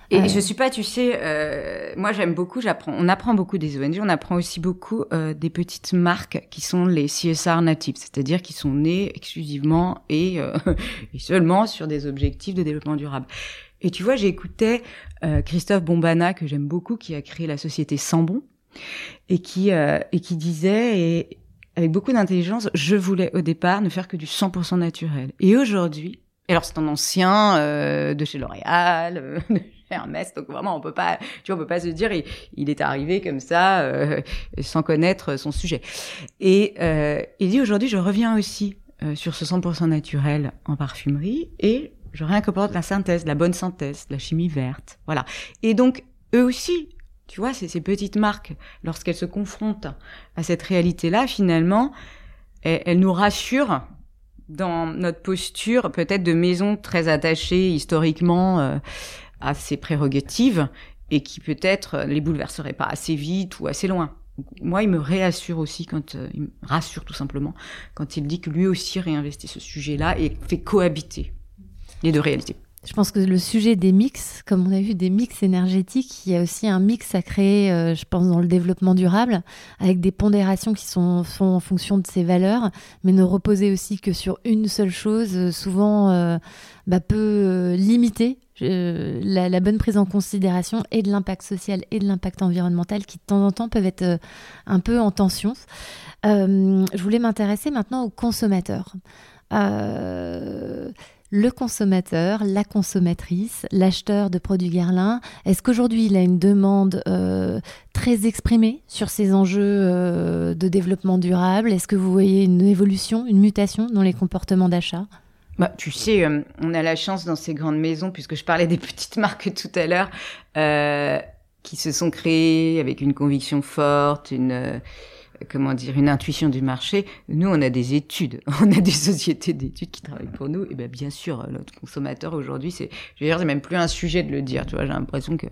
Et
Euh,
je suis pas, tu sais, euh, moi j'aime beaucoup, j'apprends, on apprend beaucoup des ONG, on apprend aussi beaucoup euh, des petites marques qui sont les CSR natives, c'est-à-dire qui sont nées exclusivement et, et seulement sur des objectifs de développement durable. Et tu vois, j'écoutais Christophe Bombana que j'aime beaucoup, qui a créé la société Sambon et qui et qui disait et avec beaucoup d'intelligence, je voulais au départ ne faire que du 100% naturel. Et aujourd'hui, alors c'est un ancien euh, de chez L'Oréal, euh, de chez Hermès, donc vraiment on peut pas, tu vois, on peut pas se dire il, il est arrivé comme ça euh, sans connaître son sujet. Et euh, il dit aujourd'hui je reviens aussi euh, sur ce 100% naturel en parfumerie et je réincorpore la synthèse, la bonne synthèse, la chimie verte, voilà. Et donc eux aussi, tu vois, c'est ces petites marques lorsqu'elles se confrontent à cette réalité-là, finalement, elles, elles nous rassurent dans notre posture peut-être de maison très attachée historiquement euh, à ses prérogatives et qui peut-être les bouleverserait pas assez vite ou assez loin. Moi, il me réassure aussi quand euh, il me rassure tout simplement quand il dit que lui aussi réinvestit ce sujet-là et fait cohabiter les deux réalités.
Je pense que le sujet des mix, comme on a vu des mix énergétiques, il y a aussi un mix à créer, euh, je pense, dans le développement durable, avec des pondérations qui sont, en fonction de ses valeurs, mais ne reposer aussi que sur une seule chose, euh, souvent euh, bah, peut limiter la, bonne prise en considération et de l'impact social et de l'impact environnemental qui de temps en temps peuvent être un peu en tension. Je voulais m'intéresser maintenant aux consommateurs. Le consommateur, la consommatrice, l'acheteur de produits Guerlain, est-ce qu'aujourd'hui il a une demande euh, très exprimée sur ces enjeux euh, de développement durable? Est-ce que vous voyez une évolution, une mutation dans les comportements d'achat?
Bah, tu sais, euh, on a la chance dans ces grandes maisons, puisque je parlais des petites marques tout à l'heure, qui se sont créées avec une conviction forte, une comment dire, une intuition du marché. Nous, on a des études, on a des sociétés d'études qui travaillent pour nous. Et ben, bien sûr, notre consommateur aujourd'hui, c'est, je veux dire, c'est même plus un sujet de le dire. Tu vois, j'ai l'impression que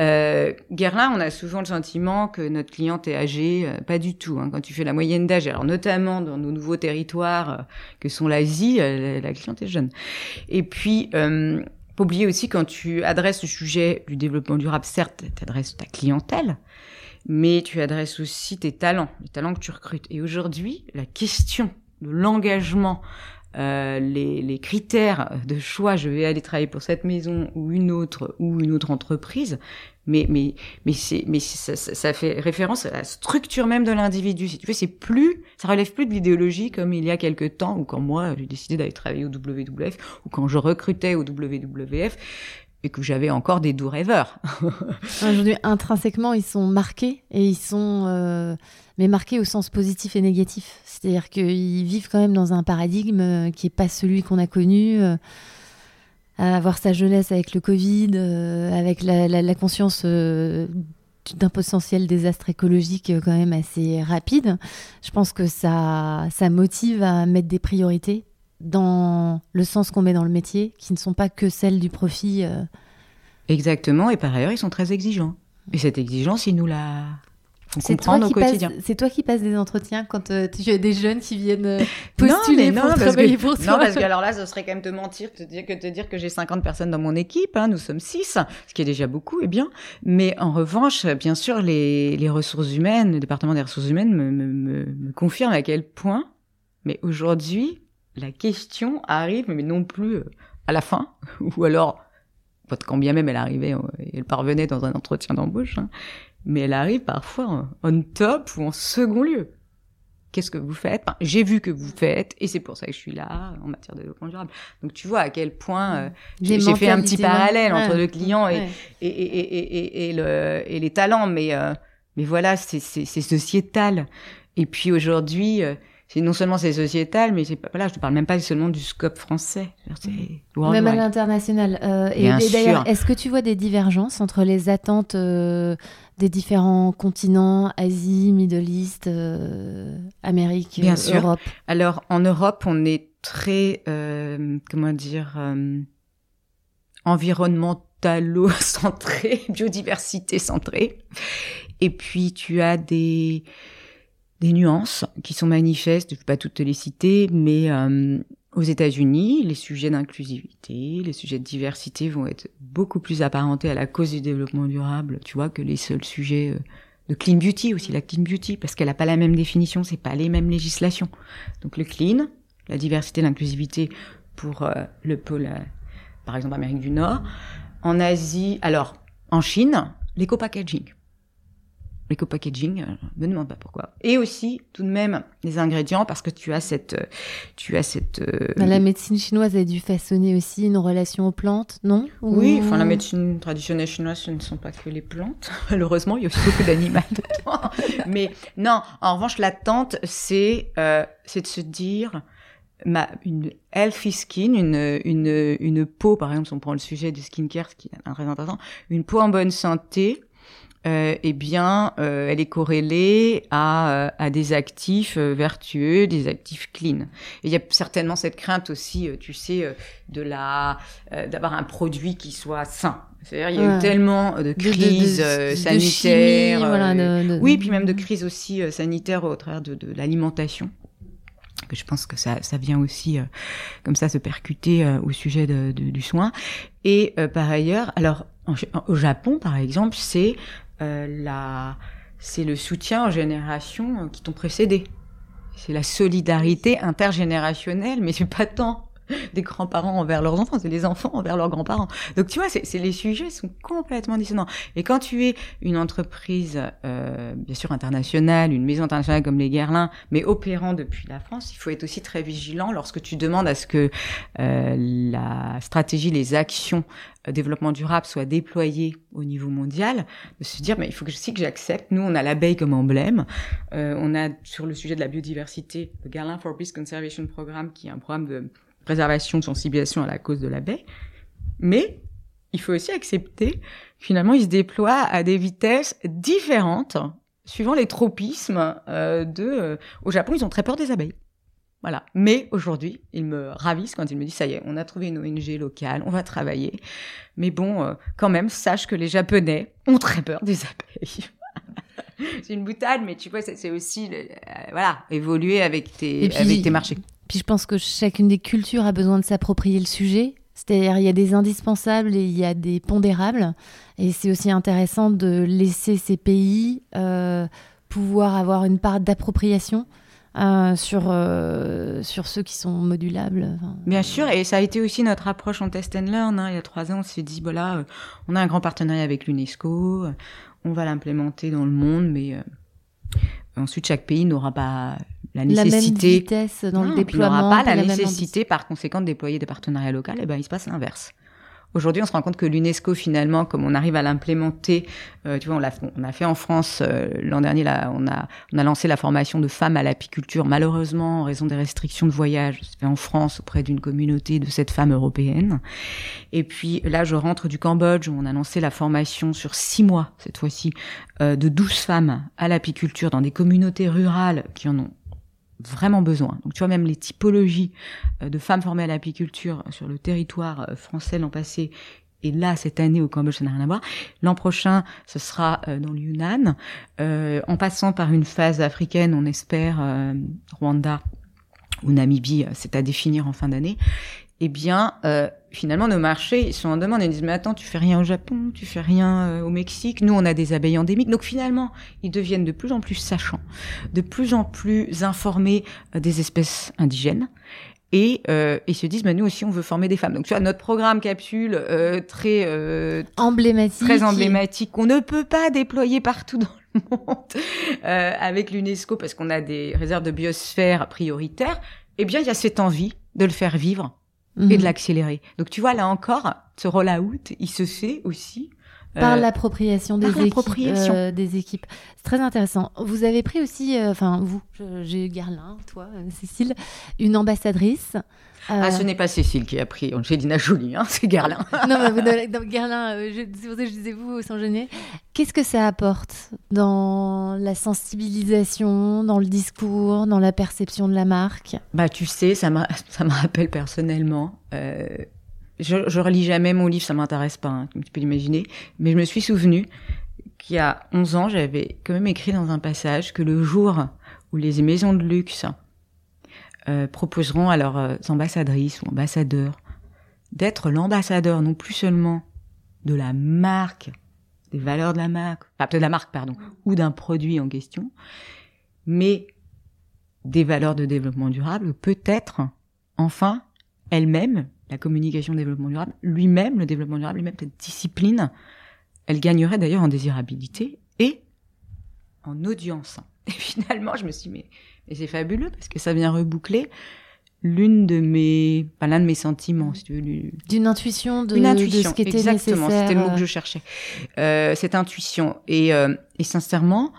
euh, Guerlain, on a souvent le sentiment que notre cliente est âgée. Euh, pas du tout. Hein. Quand tu fais la moyenne d'âge, alors notamment dans nos nouveaux territoires euh, que sont l'Asie, euh, la, cliente est jeune. Et puis euh, pas oublier aussi quand tu adresses le sujet du développement durable, certes, tu adresses ta clientèle, mais tu adresses aussi tes talents, les talents que tu recrutes. Et aujourd'hui, la question de l'engagement, euh, les, les, critères de choix, je vais aller travailler pour cette maison ou une autre ou une autre entreprise, mais mais mais c'est mais ça, ça, fait référence à la structure même de l'individu. Si tu veux, c'est plus, ça relève plus de l'idéologie comme il y a quelque temps ou quand moi j'ai décidé d'aller travailler au WWF ou quand je recrutais au WWF et que j'avais encore des doux rêveurs.
Aujourd'hui, intrinsèquement, ils sont marqués et ils sont, euh, mais marqués au sens positif et négatif. C'est-à-dire qu'ils vivent quand même dans un paradigme euh, qui est pas celui qu'on a connu. Euh, avoir sa jeunesse avec le Covid, avec la, la, la conscience d'un potentiel désastre écologique quand même assez rapide, je pense que ça, ça motive à mettre des priorités dans le sens qu'on met dans le métier, qui ne sont pas que celles du profit. Euh.
Exactement, et par ailleurs, ils sont très exigeants. Et cette exigence, ils nous la font comprendre au quotidien.
C'est toi qui passes des entretiens quand euh, tu as des jeunes qui viennent euh, postuler non, pour travailler pour toi
Non, parce que alors là, ce serait quand même te mentir que te dire que, te dire que j'ai 50 personnes dans mon équipe. Hein, nous sommes 6, ce qui est déjà beaucoup, et bien. Mais en revanche, bien sûr, les, les ressources humaines, le département des ressources humaines me, me, me, me confirme à quel point, mais aujourd'hui, la question arrive, mais non plus euh, à la fin, ou alors, quand bien même elle arrivait, euh, elle parvenait dans un entretien d'embauche, hein, mais elle arrive parfois on top ou en second lieu. Qu'est-ce que vous faites? J'ai vu que vous faites, et c'est pour ça que je suis là en matière de développement durable. Donc tu vois à quel point euh, j'ai fait un petit parallèle entre le client et, et, et, et, le, et les talents, mais, mais voilà, c'est sociétal. Et puis aujourd'hui, c'est non seulement c'est sociétal, mais c'est voilà, je te parle même pas seulement du scope français.
Même à l'international. Euh, et, d'ailleurs, est-ce que tu vois des divergences entre les attentes euh, des différents continents, Asie, Middle East, euh, Amérique,
Bien
Europe?
Alors en Europe, on est très, comment dire, environnementalo-centré, biodiversité centré. Et puis tu as des des nuances qui sont manifestes, je ne vais pas toutes les citer, mais euh, aux États-Unis, les sujets d'inclusivité, les sujets de diversité vont être beaucoup plus apparentés à la cause du développement durable, tu vois, que les seuls sujets euh, de clean beauty aussi, la clean beauty, parce qu'elle n'a pas la même définition, c'est pas les mêmes législations. Donc le clean, la diversité, l'inclusivité pour euh, le pôle, par exemple Amérique du Nord, en Asie, alors en Chine, l'éco-packaging l'éco-packaging, euh, me demande pas pourquoi. Et aussi, tout de même, les ingrédients, parce que tu as cette... Euh, tu as cette euh,
bah, la médecine chinoise a dû façonner aussi une relation aux plantes, non?
Oui, enfin, la médecine traditionnelle chinoise, ce ne sont pas que les plantes. Malheureusement, il y a aussi beaucoup d'animaux Mais non, en revanche, l'attente, c'est c'est de se dire... Ma, une healthy skin, une, une, une peau, par exemple, si on prend le sujet du skincare, ce qui est très intéressant, une peau en bonne santé, euh, eh bien, euh, elle est corrélée à, euh, à des actifs vertueux, des actifs clean. Et il y a certainement cette crainte aussi, tu sais, de la d'avoir un produit qui soit sain. C'est-à-dire, il y a eu tellement de crises sanitaires, oui, puis même de crises aussi sanitaires au travers de, l'alimentation que je pense que ça, ça vient aussi comme ça se percuter au sujet du soin. Et par ailleurs, alors au Japon par exemple, c'est euh, la, c'est le soutien aux générations euh, qui t'ont précédé. C'est la solidarité intergénérationnelle, mais c'est pas tant des grands-parents envers leurs enfants, c'est les enfants envers leurs grands-parents. Donc tu vois, c'est les sujets sont complètement dissonants. Et quand tu es une entreprise, euh, bien sûr internationale, une maison internationale comme les Guerlain, mais opérant depuis la France, il faut être aussi très vigilant lorsque tu demandes à ce que euh, la stratégie, les actions euh, développement durable soient déployées au niveau mondial, de se dire, mais il faut que, aussi que j'accepte. Nous, on a l'abeille comme emblème. Euh, on a sur le sujet de la biodiversité le Guerlain for Peace Conservation Programme, qui est un programme de préservation, de sensibilisation à la cause de la baie. Mais il faut aussi accepter, finalement, il se déploie à des vitesses différentes suivant les tropismes euh, de... Euh, au Japon, ils ont très peur des abeilles. Voilà. Mais aujourd'hui, ils me ravissent quand ils me disent ça y est, on a trouvé une ONG locale, on va travailler. Mais bon, euh, quand même, sache que les Japonais ont très peur des abeilles. c'est une boutade, mais tu vois, c'est aussi voilà évoluer avec tes avec tes marchés.
Puis je pense que chacune des cultures a besoin de s'approprier le sujet. C'est-à-dire, il y a des indispensables et il y a des pondérables. Et c'est aussi intéressant de laisser ces pays euh, pouvoir avoir une part d'appropriation. Euh, sur, euh, sur ceux qui sont modulables.
Bien sûr, et ça a été aussi notre approche en test and learn. Hein. Il y a trois ans, on s'est dit, voilà, on a un grand partenariat avec l'UNESCO, on va l'implémenter dans le monde, mais ensuite chaque pays n'aura pas la nécessité.
La vitesse dans le déploiement.
Il n'aura pas la, nécessité, par conséquent, de déployer des partenariats locaux. Et eh ben, il se passe l'inverse. Aujourd'hui, on se rend compte que l'UNESCO, finalement, comme on arrive à l'implémenter, euh, tu vois, on l'a, on a fait en France euh, l'an dernier, là, on a, on a lancé la formation de femmes à l'apiculture. Malheureusement, en raison des restrictions de voyage, c'est fait en France auprès d'une communauté de cette femme européenne. Et puis là, je rentre du Cambodge où on a lancé la formation sur six mois cette fois-ci euh, de douze femmes à l'apiculture dans des communautés rurales qui en ont vraiment besoin. Donc tu vois même les typologies euh, de femmes formées à l'apiculture sur le territoire euh, français l'an passé et là cette année au Cambodge ça n'a rien à voir. L'an prochain ce sera euh, dans le Yunnan, en passant par une phase africaine, on espère Rwanda ou Namibie, c'est à définir en fin d'année eh bien, euh, finalement, nos marchés ils sont en demande. Ils disent, mais attends, tu fais rien au Japon, tu fais rien euh, au Mexique. Nous, on a des abeilles endémiques. Donc, finalement, ils deviennent de plus en plus sachants, de plus en plus informés euh, des espèces indigènes. Et ils se disent, bah, nous aussi, on veut former des femmes. Donc, tu vois, notre programme capsule très
emblématique,
très emblématique, qu'on ne peut pas déployer partout dans le monde avec l'UNESCO parce qu'on a des réserves de biosphère prioritaires. Eh bien, il y a cette envie de le faire vivre et de mhm. l'accélérer. Donc tu vois là encore, ce roll-out, il se fait aussi
par euh, l'appropriation des, équipes, euh, des équipes. C'est très intéressant. Vous avez pris aussi, euh, enfin vous, j'ai Garlin, toi, Cécile, une ambassadrice
ah, ce n'est pas Cécile qui a pris Angelina Jolie, hein, c'est Gerlin.
non, mais Gerlin, euh, c'est pour ça que je disais vous, sans gêner. Qu'est-ce que ça apporte dans la sensibilisation, dans le discours, dans la perception de la marque?
Bah, tu sais, ça, ça me rappelle personnellement. Euh, je, je relis jamais mon livre, ça m'intéresse pas, hein, comme tu peux l'imaginer. Mais je me suis souvenu qu'il y a 11 ans, j'avais quand même écrit dans un passage que le jour où les maisons de luxe euh, proposeront à leurs euh, ambassadrices ou ambassadeurs d'être l'ambassadeur non plus seulement de la marque, des valeurs de la marque, enfin de la marque pardon, ou d'un produit en question, mais des valeurs de développement durable, peut-être enfin elle-même, la communication développement durable, lui-même, le développement durable, lui-même, cette discipline, elle gagnerait d'ailleurs en désirabilité et en audience. Et finalement, je me suis dit, mais c'est fabuleux parce que ça vient reboucler l'une de mes, pas l'un de mes sentiments, si tu veux.
D'une intuition de, Une intuition, de ce qui était
exactement, c'était le mot que je cherchais. Euh, cette intuition. Et, euh, et sincèrement,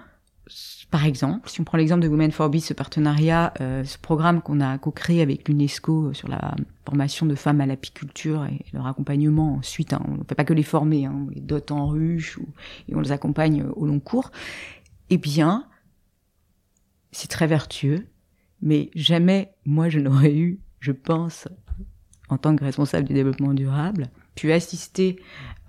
par exemple, si on prend l'exemple de Women for Bees, ce partenariat, euh, ce programme qu'on a co-créé avec l'UNESCO sur la formation de femmes à l'apiculture et leur accompagnement ensuite, hein, on ne fait pas que les former, hein, on les dote en ruche et on les accompagne au long cours, eh bien, c'est très vertueux, mais jamais moi je n'aurais eu, je pense, en tant que responsable du développement durable, pu assister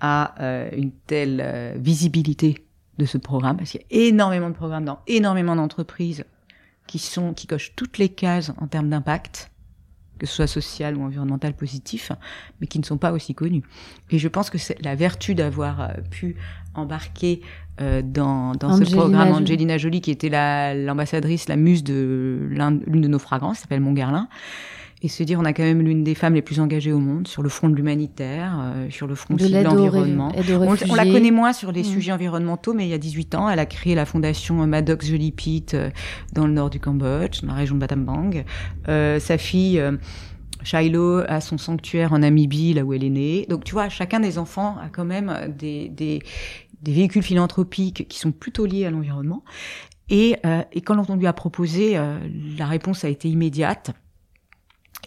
à euh, une telle euh, visibilité de ce programme, parce qu'il y a énormément de programmes dans énormément d'entreprises qui sont qui cochent toutes les cases en termes d'impact, que ce soit social ou environnemental positif, mais qui ne sont pas aussi connus. Et je pense que c'est la vertu d'avoir euh, pu embarquer euh, dans, dans ce programme Angelina Jolie, qui était l'ambassadrice, la, muse de l'une de nos fragrances, s'appelle Montgarlin, et se dire on a quand même l'une des femmes les plus engagées au monde sur le front de l'humanitaire, euh, sur le front
De
l'environnement. On, on la connaît moins sur les
Mm.
sujets environnementaux, mais il y a 18 ans, elle a créé la fondation Maddox Jolie Pete euh, dans le nord du Cambodge, dans la région de Battambang. Euh, sa fille euh, Shiloh a son sanctuaire en Namibie, là où elle est née. Donc tu vois, chacun des enfants a quand même des, des, des véhicules philanthropiques qui sont plutôt liés à l'environnement. Et, euh, et quand on lui a proposé, euh, la réponse a été immédiate.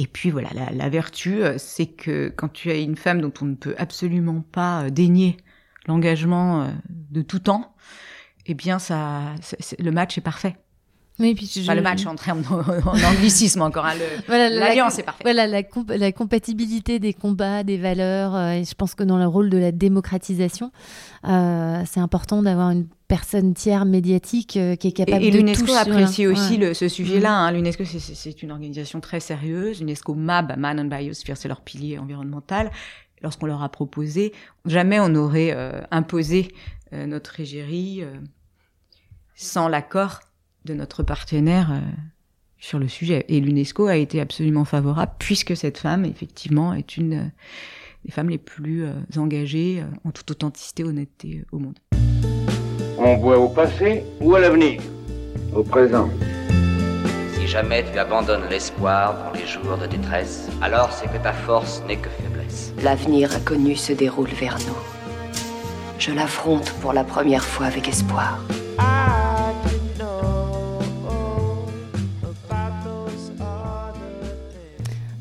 Et puis voilà, la, vertu, euh, c'est que quand tu as une femme dont on ne peut absolument pas euh, dénier l'engagement euh, de tout temps, eh bien ça, le match est parfait.
Oui, puis je-
Pas le match en termes de- en anglicisme encore. hein, L'alliance
la-
est parfaite.
Voilà, la, comp- la compatibilité des combats, des valeurs. euh, et je pense que dans le rôle de la démocratisation, euh, c'est important d'avoir une personne tiers médiatique euh, qui est capable
Et, et
de
l'UNESCO apprécie
voilà,
aussi
ouais.
le- ce sujet-là. hein. L'UNESCO, c'est- une organisation très sérieuse. L'UNESCO MAB, Man and Biosphere, c'est leur pilier environnemental. Lorsqu'on leur a proposé, jamais on aurait imposé notre égérie sans l'accord de notre partenaire euh, sur le sujet. Et l'UNESCO a été absolument favorable puisque cette femme, effectivement, est une euh, des femmes les plus euh, engagées euh, en toute authenticité, honnêteté euh, au monde.
On boit au passé ou à l'avenir? Au présent.
Si jamais tu abandonnes l'espoir dans les jours de détresse, alors c'est que ta force n'est que faiblesse.
L'avenir inconnu se déroule vers nous. Je l'affronte pour la première fois avec espoir.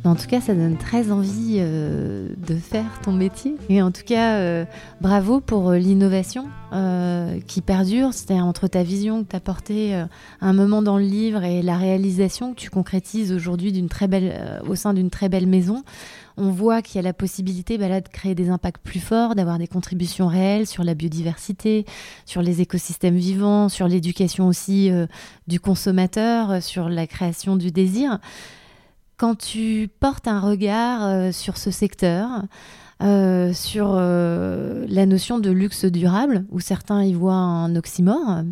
En tout cas, ça donne très envie euh, de faire ton métier. Et en tout cas, euh, bravo pour euh, l'innovation qui perdure. C'est-à-dire entre ta vision que tu as portée un moment dans le livre et la réalisation que tu concrétises aujourd'hui au sein d'une très belle maison. On voit qu'il y a la possibilité bah, de créer des impacts plus forts, d'avoir des contributions réelles sur la biodiversité, sur les écosystèmes vivants, sur l'éducation aussi du consommateur, sur la création du désir quand tu portes un regard euh, sur ce secteur, euh, sur euh, la notion de luxe durable, où certains y voient un oxymore,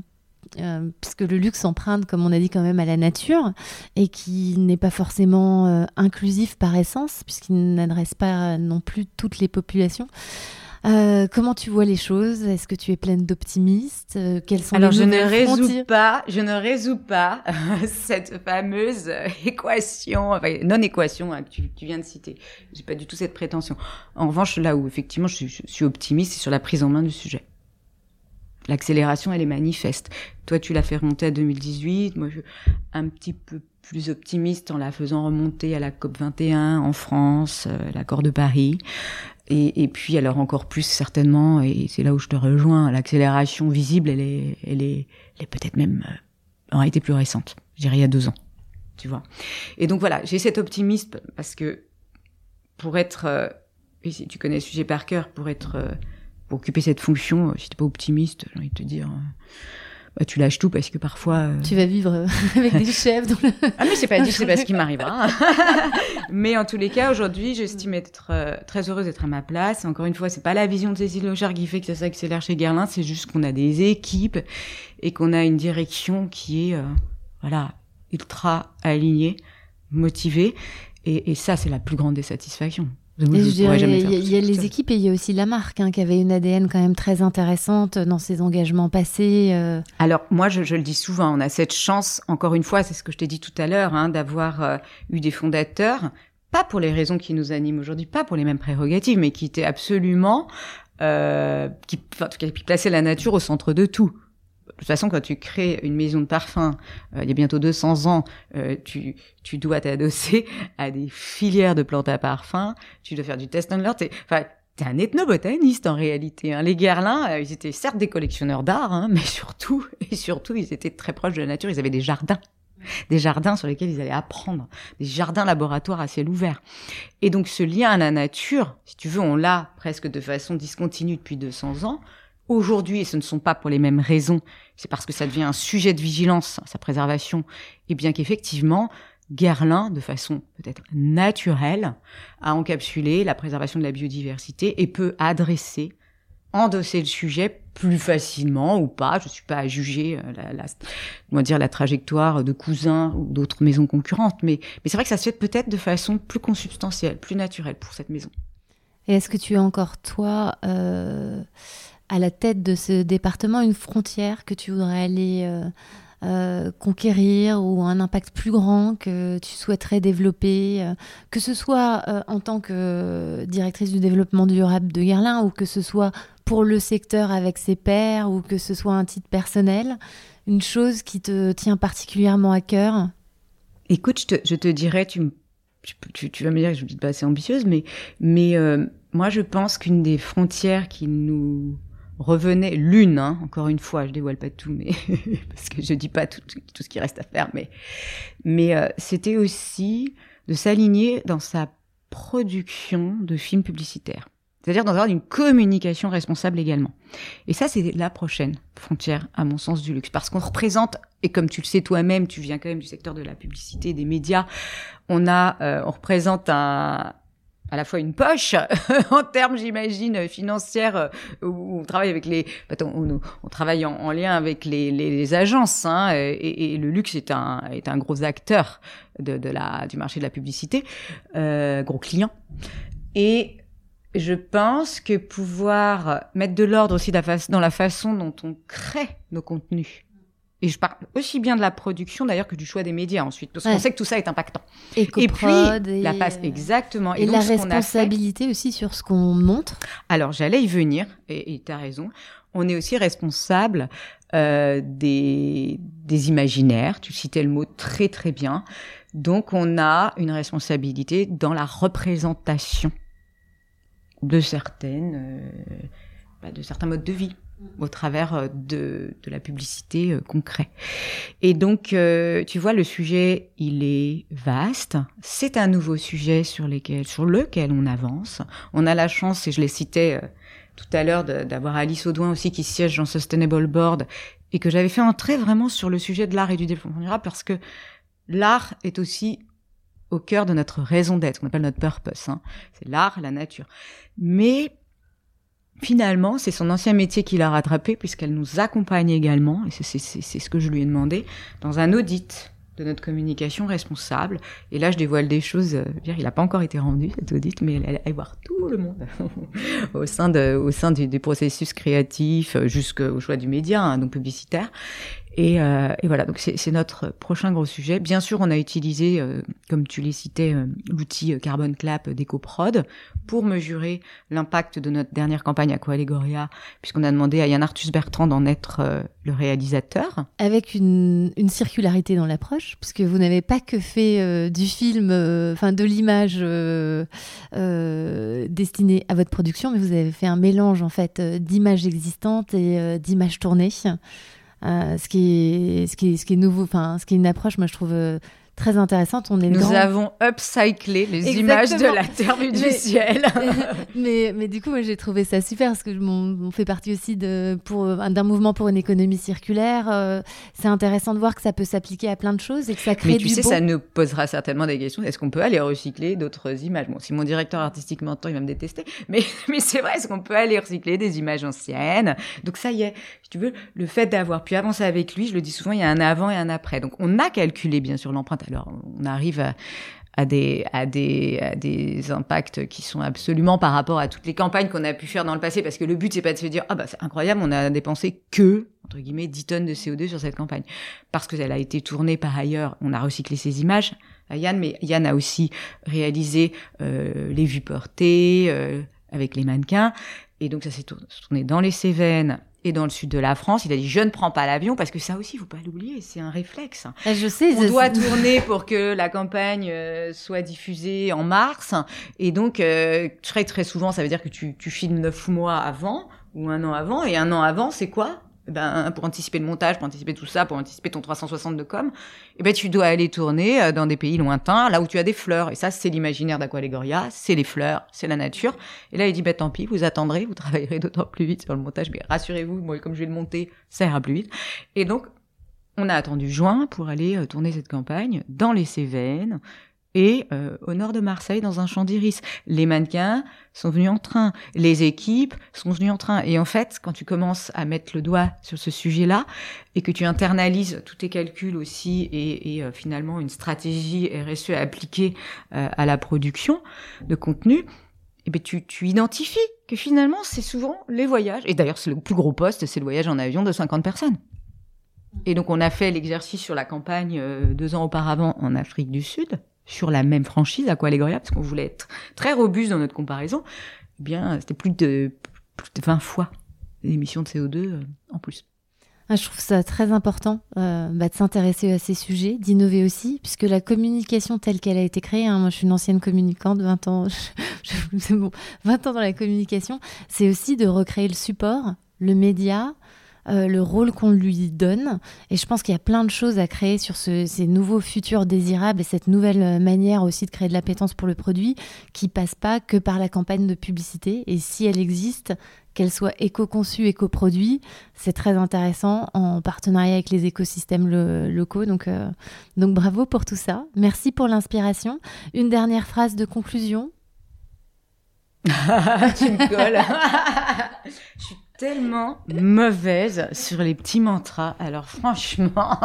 puisque le luxe emprunte, comme on a dit quand même, à la nature, et qui n'est pas forcément inclusif par essence, puisqu'il n'adresse pas non plus toutes les populations. Euh, comment tu vois les choses? Est-ce que tu es pleine d'optimistes? Euh, Quelles sont
Alors
les
je ne résous pas, je ne résous pas cette fameuse euh, équation, enfin non équation hein, que tu, tu viens de citer. J'ai pas du tout cette prétention. En revanche, là où effectivement je, suis- je suis optimiste, c'est sur la prise en main du sujet. L'accélération, elle est manifeste. Toi, tu l'as fait remonter à 2018. Moi, je suis un petit peu plus optimiste en la faisant remonter à la COP 21 en France, euh, l'accord de Paris. Et, puis, alors encore plus certainement, et c'est là où je te rejoins, l'accélération visible, elle est, elle est, elle est peut-être même euh, en réalité plus récente. Je dirais il y a deux ans, tu vois. Et donc voilà, j'ai cet optimisme parce que pour être, euh, et si tu connais le sujet par cœur, pour être, euh, pour occuper cette fonction, euh, si t'es pas optimiste, j'ai envie de te dire, bah, tu lâches tout parce que parfois. euh,
Tu vas vivre euh, avec des chefs dans le...
ah mais c'est pas dit, c'est pas ce qui m'arrivera. hein. mais en tous les cas, aujourd'hui, j'estime être euh, très heureuse d'être à ma place. Encore une fois, c'est pas la vision de Cécile Lochard qui fait que ça s'accélère chez Guerlain, c'est juste qu'on a des équipes et qu'on a une direction qui est, euh, voilà, ultra alignée, motivée. Et, et ça, c'est la plus grande des satisfactions.
Il y a, y les équipes et il y a aussi la marque hein, qui avait une ADN quand même très intéressante dans ses engagements passés. euh.
Alors moi, je, je le dis souvent, on a cette chance, encore une fois, c'est ce que je t'ai dit tout à l'heure, hein, d'avoir euh, eu des fondateurs, pas pour les raisons qui nous animent aujourd'hui, pas pour les mêmes prérogatives, mais qui étaient absolument, euh, qui, enfin, en tout cas, qui plaçaient la nature au centre de tout. Toute façon, quand tu crées une maison de parfum, euh, il y a bientôt 200 ans, euh, tu, tu dois t'adosser à des filières de plantes à parfum, tu dois faire du test and learn, enfin, T'es un ethnobotaniste en réalité. Hein. Les Guerlains, euh, ils étaient certes des collectionneurs d'art, hein, mais surtout, et surtout, ils étaient très proches de la nature. Ils avaient des jardins, des jardins sur lesquels ils allaient apprendre, des jardins laboratoires à ciel ouvert. Et donc, ce lien à la nature, si tu veux, on l'a presque de façon discontinue depuis 200 ans. Aujourd'hui, et ce ne sont pas pour les mêmes raisons, c'est parce que ça devient un sujet de vigilance, sa préservation, et bien qu'effectivement, Guerlain, de façon peut-être naturelle, a encapsulé la préservation de la biodiversité et peut adresser, endosser le sujet plus facilement ou pas. Je suis pas à juger euh, la, dire, la trajectoire de cousins ou d'autres maisons concurrentes, mais, mais c'est vrai que ça se fait peut-être de façon plus consubstantielle, plus naturelle pour cette maison.
Et est-ce que tu as encore, toi, euh, à la tête de ce département, une frontière que tu voudrais aller euh, euh, conquérir ou un impact plus grand que tu souhaiterais développer, euh, que ce soit en tant que directrice du développement durable de Guerlain ou que ce soit pour le secteur avec ses pairs ou que ce soit un titre personnel, une chose qui te tient particulièrement à cœur?
Écoute, je te, dirais, tu, vas me dire que je suis pas assez ambitieuse, mais, moi je pense qu'une des frontières qui nous revenait l'une, hein, encore une fois, je dévoile pas tout, mais parce que je dis pas tout, tout, ce qui reste à faire, mais mais euh, c'était aussi de s'aligner dans sa production de films publicitaires. C'est-à-dire dans une communication responsable également. Et ça, c'est la prochaine frontière, à mon sens, du luxe. Parce qu'on représente, et comme tu le sais toi-même, tu viens quand même du secteur de la publicité, des médias, on a, euh, on représente un, à la fois une poche en termes, j'imagine, financières, euh, où on travaille avec les, on, on travaille en, en, lien avec les, agences, hein, et, le luxe est un est un gros acteur de, de la du marché de la publicité, euh, gros client. Et je pense que pouvoir mettre de l'ordre aussi dans la façon dont on crée nos contenus et je parle aussi bien de la production d'ailleurs que du choix des médias ensuite, parce ouais. qu'on sait que tout ça est impactant.
Et, et puis
et la passe exactement.
Et, et donc, la responsabilité fait... aussi sur ce qu'on montre.
Alors j'allais y venir, et tu as raison. On est aussi responsable euh, des, des imaginaires. Tu citais le mot très très bien. Donc on a une responsabilité dans la représentation de certaines, euh, bah, de certains modes de vie au travers de, de la publicité euh, concrète. Et donc, euh, tu vois, le sujet, il est vaste. C'est un nouveau sujet sur, lesquels, sur lequel on avance. On a la chance, et je l'ai cité euh, tout à l'heure, d'avoir Alice Audouin aussi qui siège dans Sustainable Board et que j'avais fait entrer vraiment sur le sujet de l'art et du développement durable parce que l'art est aussi au cœur de notre raison d'être, qu'on appelle notre purpose. Hein. C'est l'art, la nature. Mais Finalement, c'est son ancien métier qui l'a rattrapé puisqu'elle nous accompagne également, et c'est ce que je lui ai demandé, dans un audit de notre communication responsable. Et là, je dévoile des choses. Euh, il n'a pas encore été rendu cet audit, mais elle allait voir tout le monde au sein du processus créatif euh, jusqu'au choix du média, hein, donc publicitaire. Et, euh, et, voilà, donc c'est notre prochain gros sujet. Bien sûr, on a utilisé, euh, comme tu l'as cité, euh, l'outil Carbon Clap d'EcoProd pour mesurer l'impact de notre dernière campagne Aqualegoria, puisqu'on a demandé à Yann Arthus Bertrand d'en être euh, le réalisateur.
Avec une, une circularité dans l'approche, puisque vous n'avez pas que fait euh, du film, enfin de l'image destinée à votre production, mais vous avez fait un mélange en fait d'images existantes et d'images tournées. Euh, ce, qui est, ce, qui ce qui est nouveau, enfin, ce qui est une approche, moi je trouve euh, très intéressante. On est
Nous
grand...
avons upcyclé les Exactement. images de la Terre et du
mais,
ciel.
mais, mais du coup, j'ai trouvé ça super parce que on, fait partie aussi d'un mouvement pour une économie circulaire. Euh, c'est intéressant de voir que ça peut s'appliquer à plein de choses et que ça crée
mais tu
du
sais, ça nous posera certainement des questions. Est-ce qu'on peut aller recycler d'autres images? Bon, si mon directeur artistique m'entend, il va me détester. Mais, mais c'est vrai, est-ce qu'on peut aller recycler des images anciennes? Donc ça y est, si tu veux, le fait d'avoir pu avancer avec lui, je le dis souvent, il y a un avant et un après. Donc on a calculé bien sûr l'empreinte alors on arrive à, des, impacts qui sont absolument par rapport à toutes les campagnes qu'on a pu faire dans le passé, parce que le but, c'est pas de se dire, ah bah c'est incroyable, on a dépensé que, entre guillemets, 10 tonnes de CO2 sur cette campagne. Parce qu'elle a été tournée par ailleurs, on a recyclé ces images à Yann, mais Yann a aussi réalisé euh, les vues portées euh, avec les mannequins, et donc ça s'est tourné dans les Cévennes, et dans le sud de la France, il a dit je ne prends pas l'avion parce que ça aussi, il faut pas l'oublier, c'est un réflexe.
Je sais.
On doit tourner pour que la campagne euh, soit diffusée en mars, et donc euh, très très souvent, ça veut dire que tu, tu filmes neuf mois avant ou un an avant, et un an avant, c'est quoi? Ben, pour anticiper le montage, pour anticiper tout ça, pour anticiper ton 360 de com, eh ben, tu dois aller tourner euh, dans des pays lointains, là où tu as des fleurs. Et ça, c'est l'imaginaire d'Aqualegoria, c'est les fleurs, c'est la nature. Et là, il dit, ben, tant pis, vous attendrez, vous travaillerez d'autant plus vite sur le montage, mais rassurez-vous, moi, comme je vais le monter, ça ira plus vite. Et donc, on a attendu juin pour aller euh, tourner cette campagne dans les Cévennes, et euh, au nord de Marseille dans un champ d'iris. Les mannequins sont venus en train, les équipes sont venues en train. Et en fait, quand tu commences à mettre le doigt sur ce sujet-là et que tu internalises tous tes calculs aussi et, euh, finalement une stratégie RSE appliquée euh, à la production de contenu, eh bien, tu, tu identifies que finalement c'est souvent les voyages. Et d'ailleurs, c'est le plus gros poste, c'est le voyage en avion de 50 personnes. Et donc on a fait l'exercice sur la campagne deux ans auparavant en Afrique du Sud sur la même franchise, Aqualegoria, parce qu'on voulait être très robuste dans notre comparaison, eh bien, c'était plus de, plus de 20 fois l'émission de CO2 euh, en plus.
Ah, je trouve ça très important euh, bah, de s'intéresser à ces sujets, d'innover aussi, puisque la communication telle qu'elle a été créée, hein, moi je suis une ancienne communicante, 20 ans, je, bon, 20 ans dans la communication, c'est aussi de recréer le support, le média, euh, le rôle qu'on lui donne. Et je pense qu'il y a plein de choses à créer sur ces nouveaux futurs désirables et cette nouvelle euh, manière aussi de créer de l'appétence pour le produit qui passe pas que par la campagne de publicité. Et si elle existe, qu'elle soit éco-conçue, éco-produit, c'est très intéressant en partenariat avec les écosystèmes locaux. Donc, euh, donc bravo pour tout ça. Merci pour l'inspiration. Une dernière phrase de conclusion.
tu me colles. je suis tellement mauvaise sur les petits mantras. Alors franchement.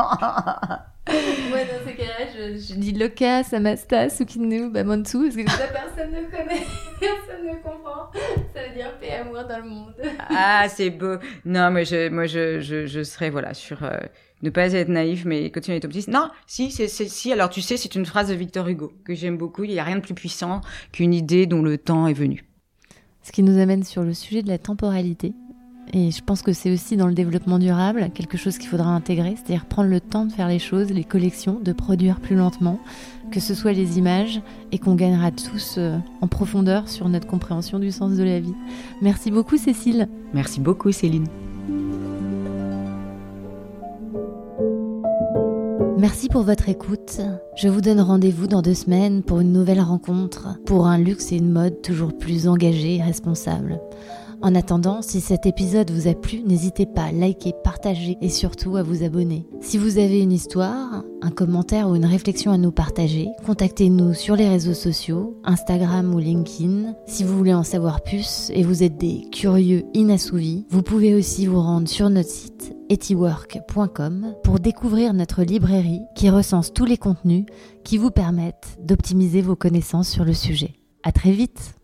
Moi, dans ces cas-là, je, dis Loka, Samasta, Sukinu, Bamantu, parce que ça, personne ne connaît, personne ne comprend. Ça veut dire paix amour dans le monde.
ah, c'est beau. Non, mais je, moi, je, je, je serais, voilà, sur euh, ne pas être naïf, mais continuer à être optimiste. Non, si, c'est, si. Alors, tu sais, c'est une phrase de Victor Hugo que j'aime beaucoup. Il n'y a rien de plus puissant qu'une idée dont le temps est venu.
Ce qui nous amène sur le sujet de la temporalité. Et je pense que c'est aussi dans le développement durable quelque chose qu'il faudra intégrer, c'est-à-dire prendre le temps de faire les choses, les collections, de produire plus lentement, que ce soit les images, et qu'on gagnera tous euh, en profondeur sur notre compréhension du sens de la vie. Merci beaucoup Cécile.
Merci beaucoup Céline.
Merci pour votre écoute. Je vous donne rendez-vous dans deux semaines pour une nouvelle rencontre, pour un luxe et une mode toujours plus engagés et responsables. En attendant, si cet épisode vous a plu, n'hésitez pas à liker, partager et surtout à vous abonner. Si vous avez une histoire, un commentaire ou une réflexion à nous partager, contactez-nous sur les réseaux sociaux, Instagram ou LinkedIn. Si vous voulez en savoir plus et vous êtes des curieux inassouvis, vous pouvez aussi vous rendre sur notre site etiwork.com pour découvrir notre librairie qui recense tous les contenus qui vous permettent d'optimiser vos connaissances sur le sujet. À très vite!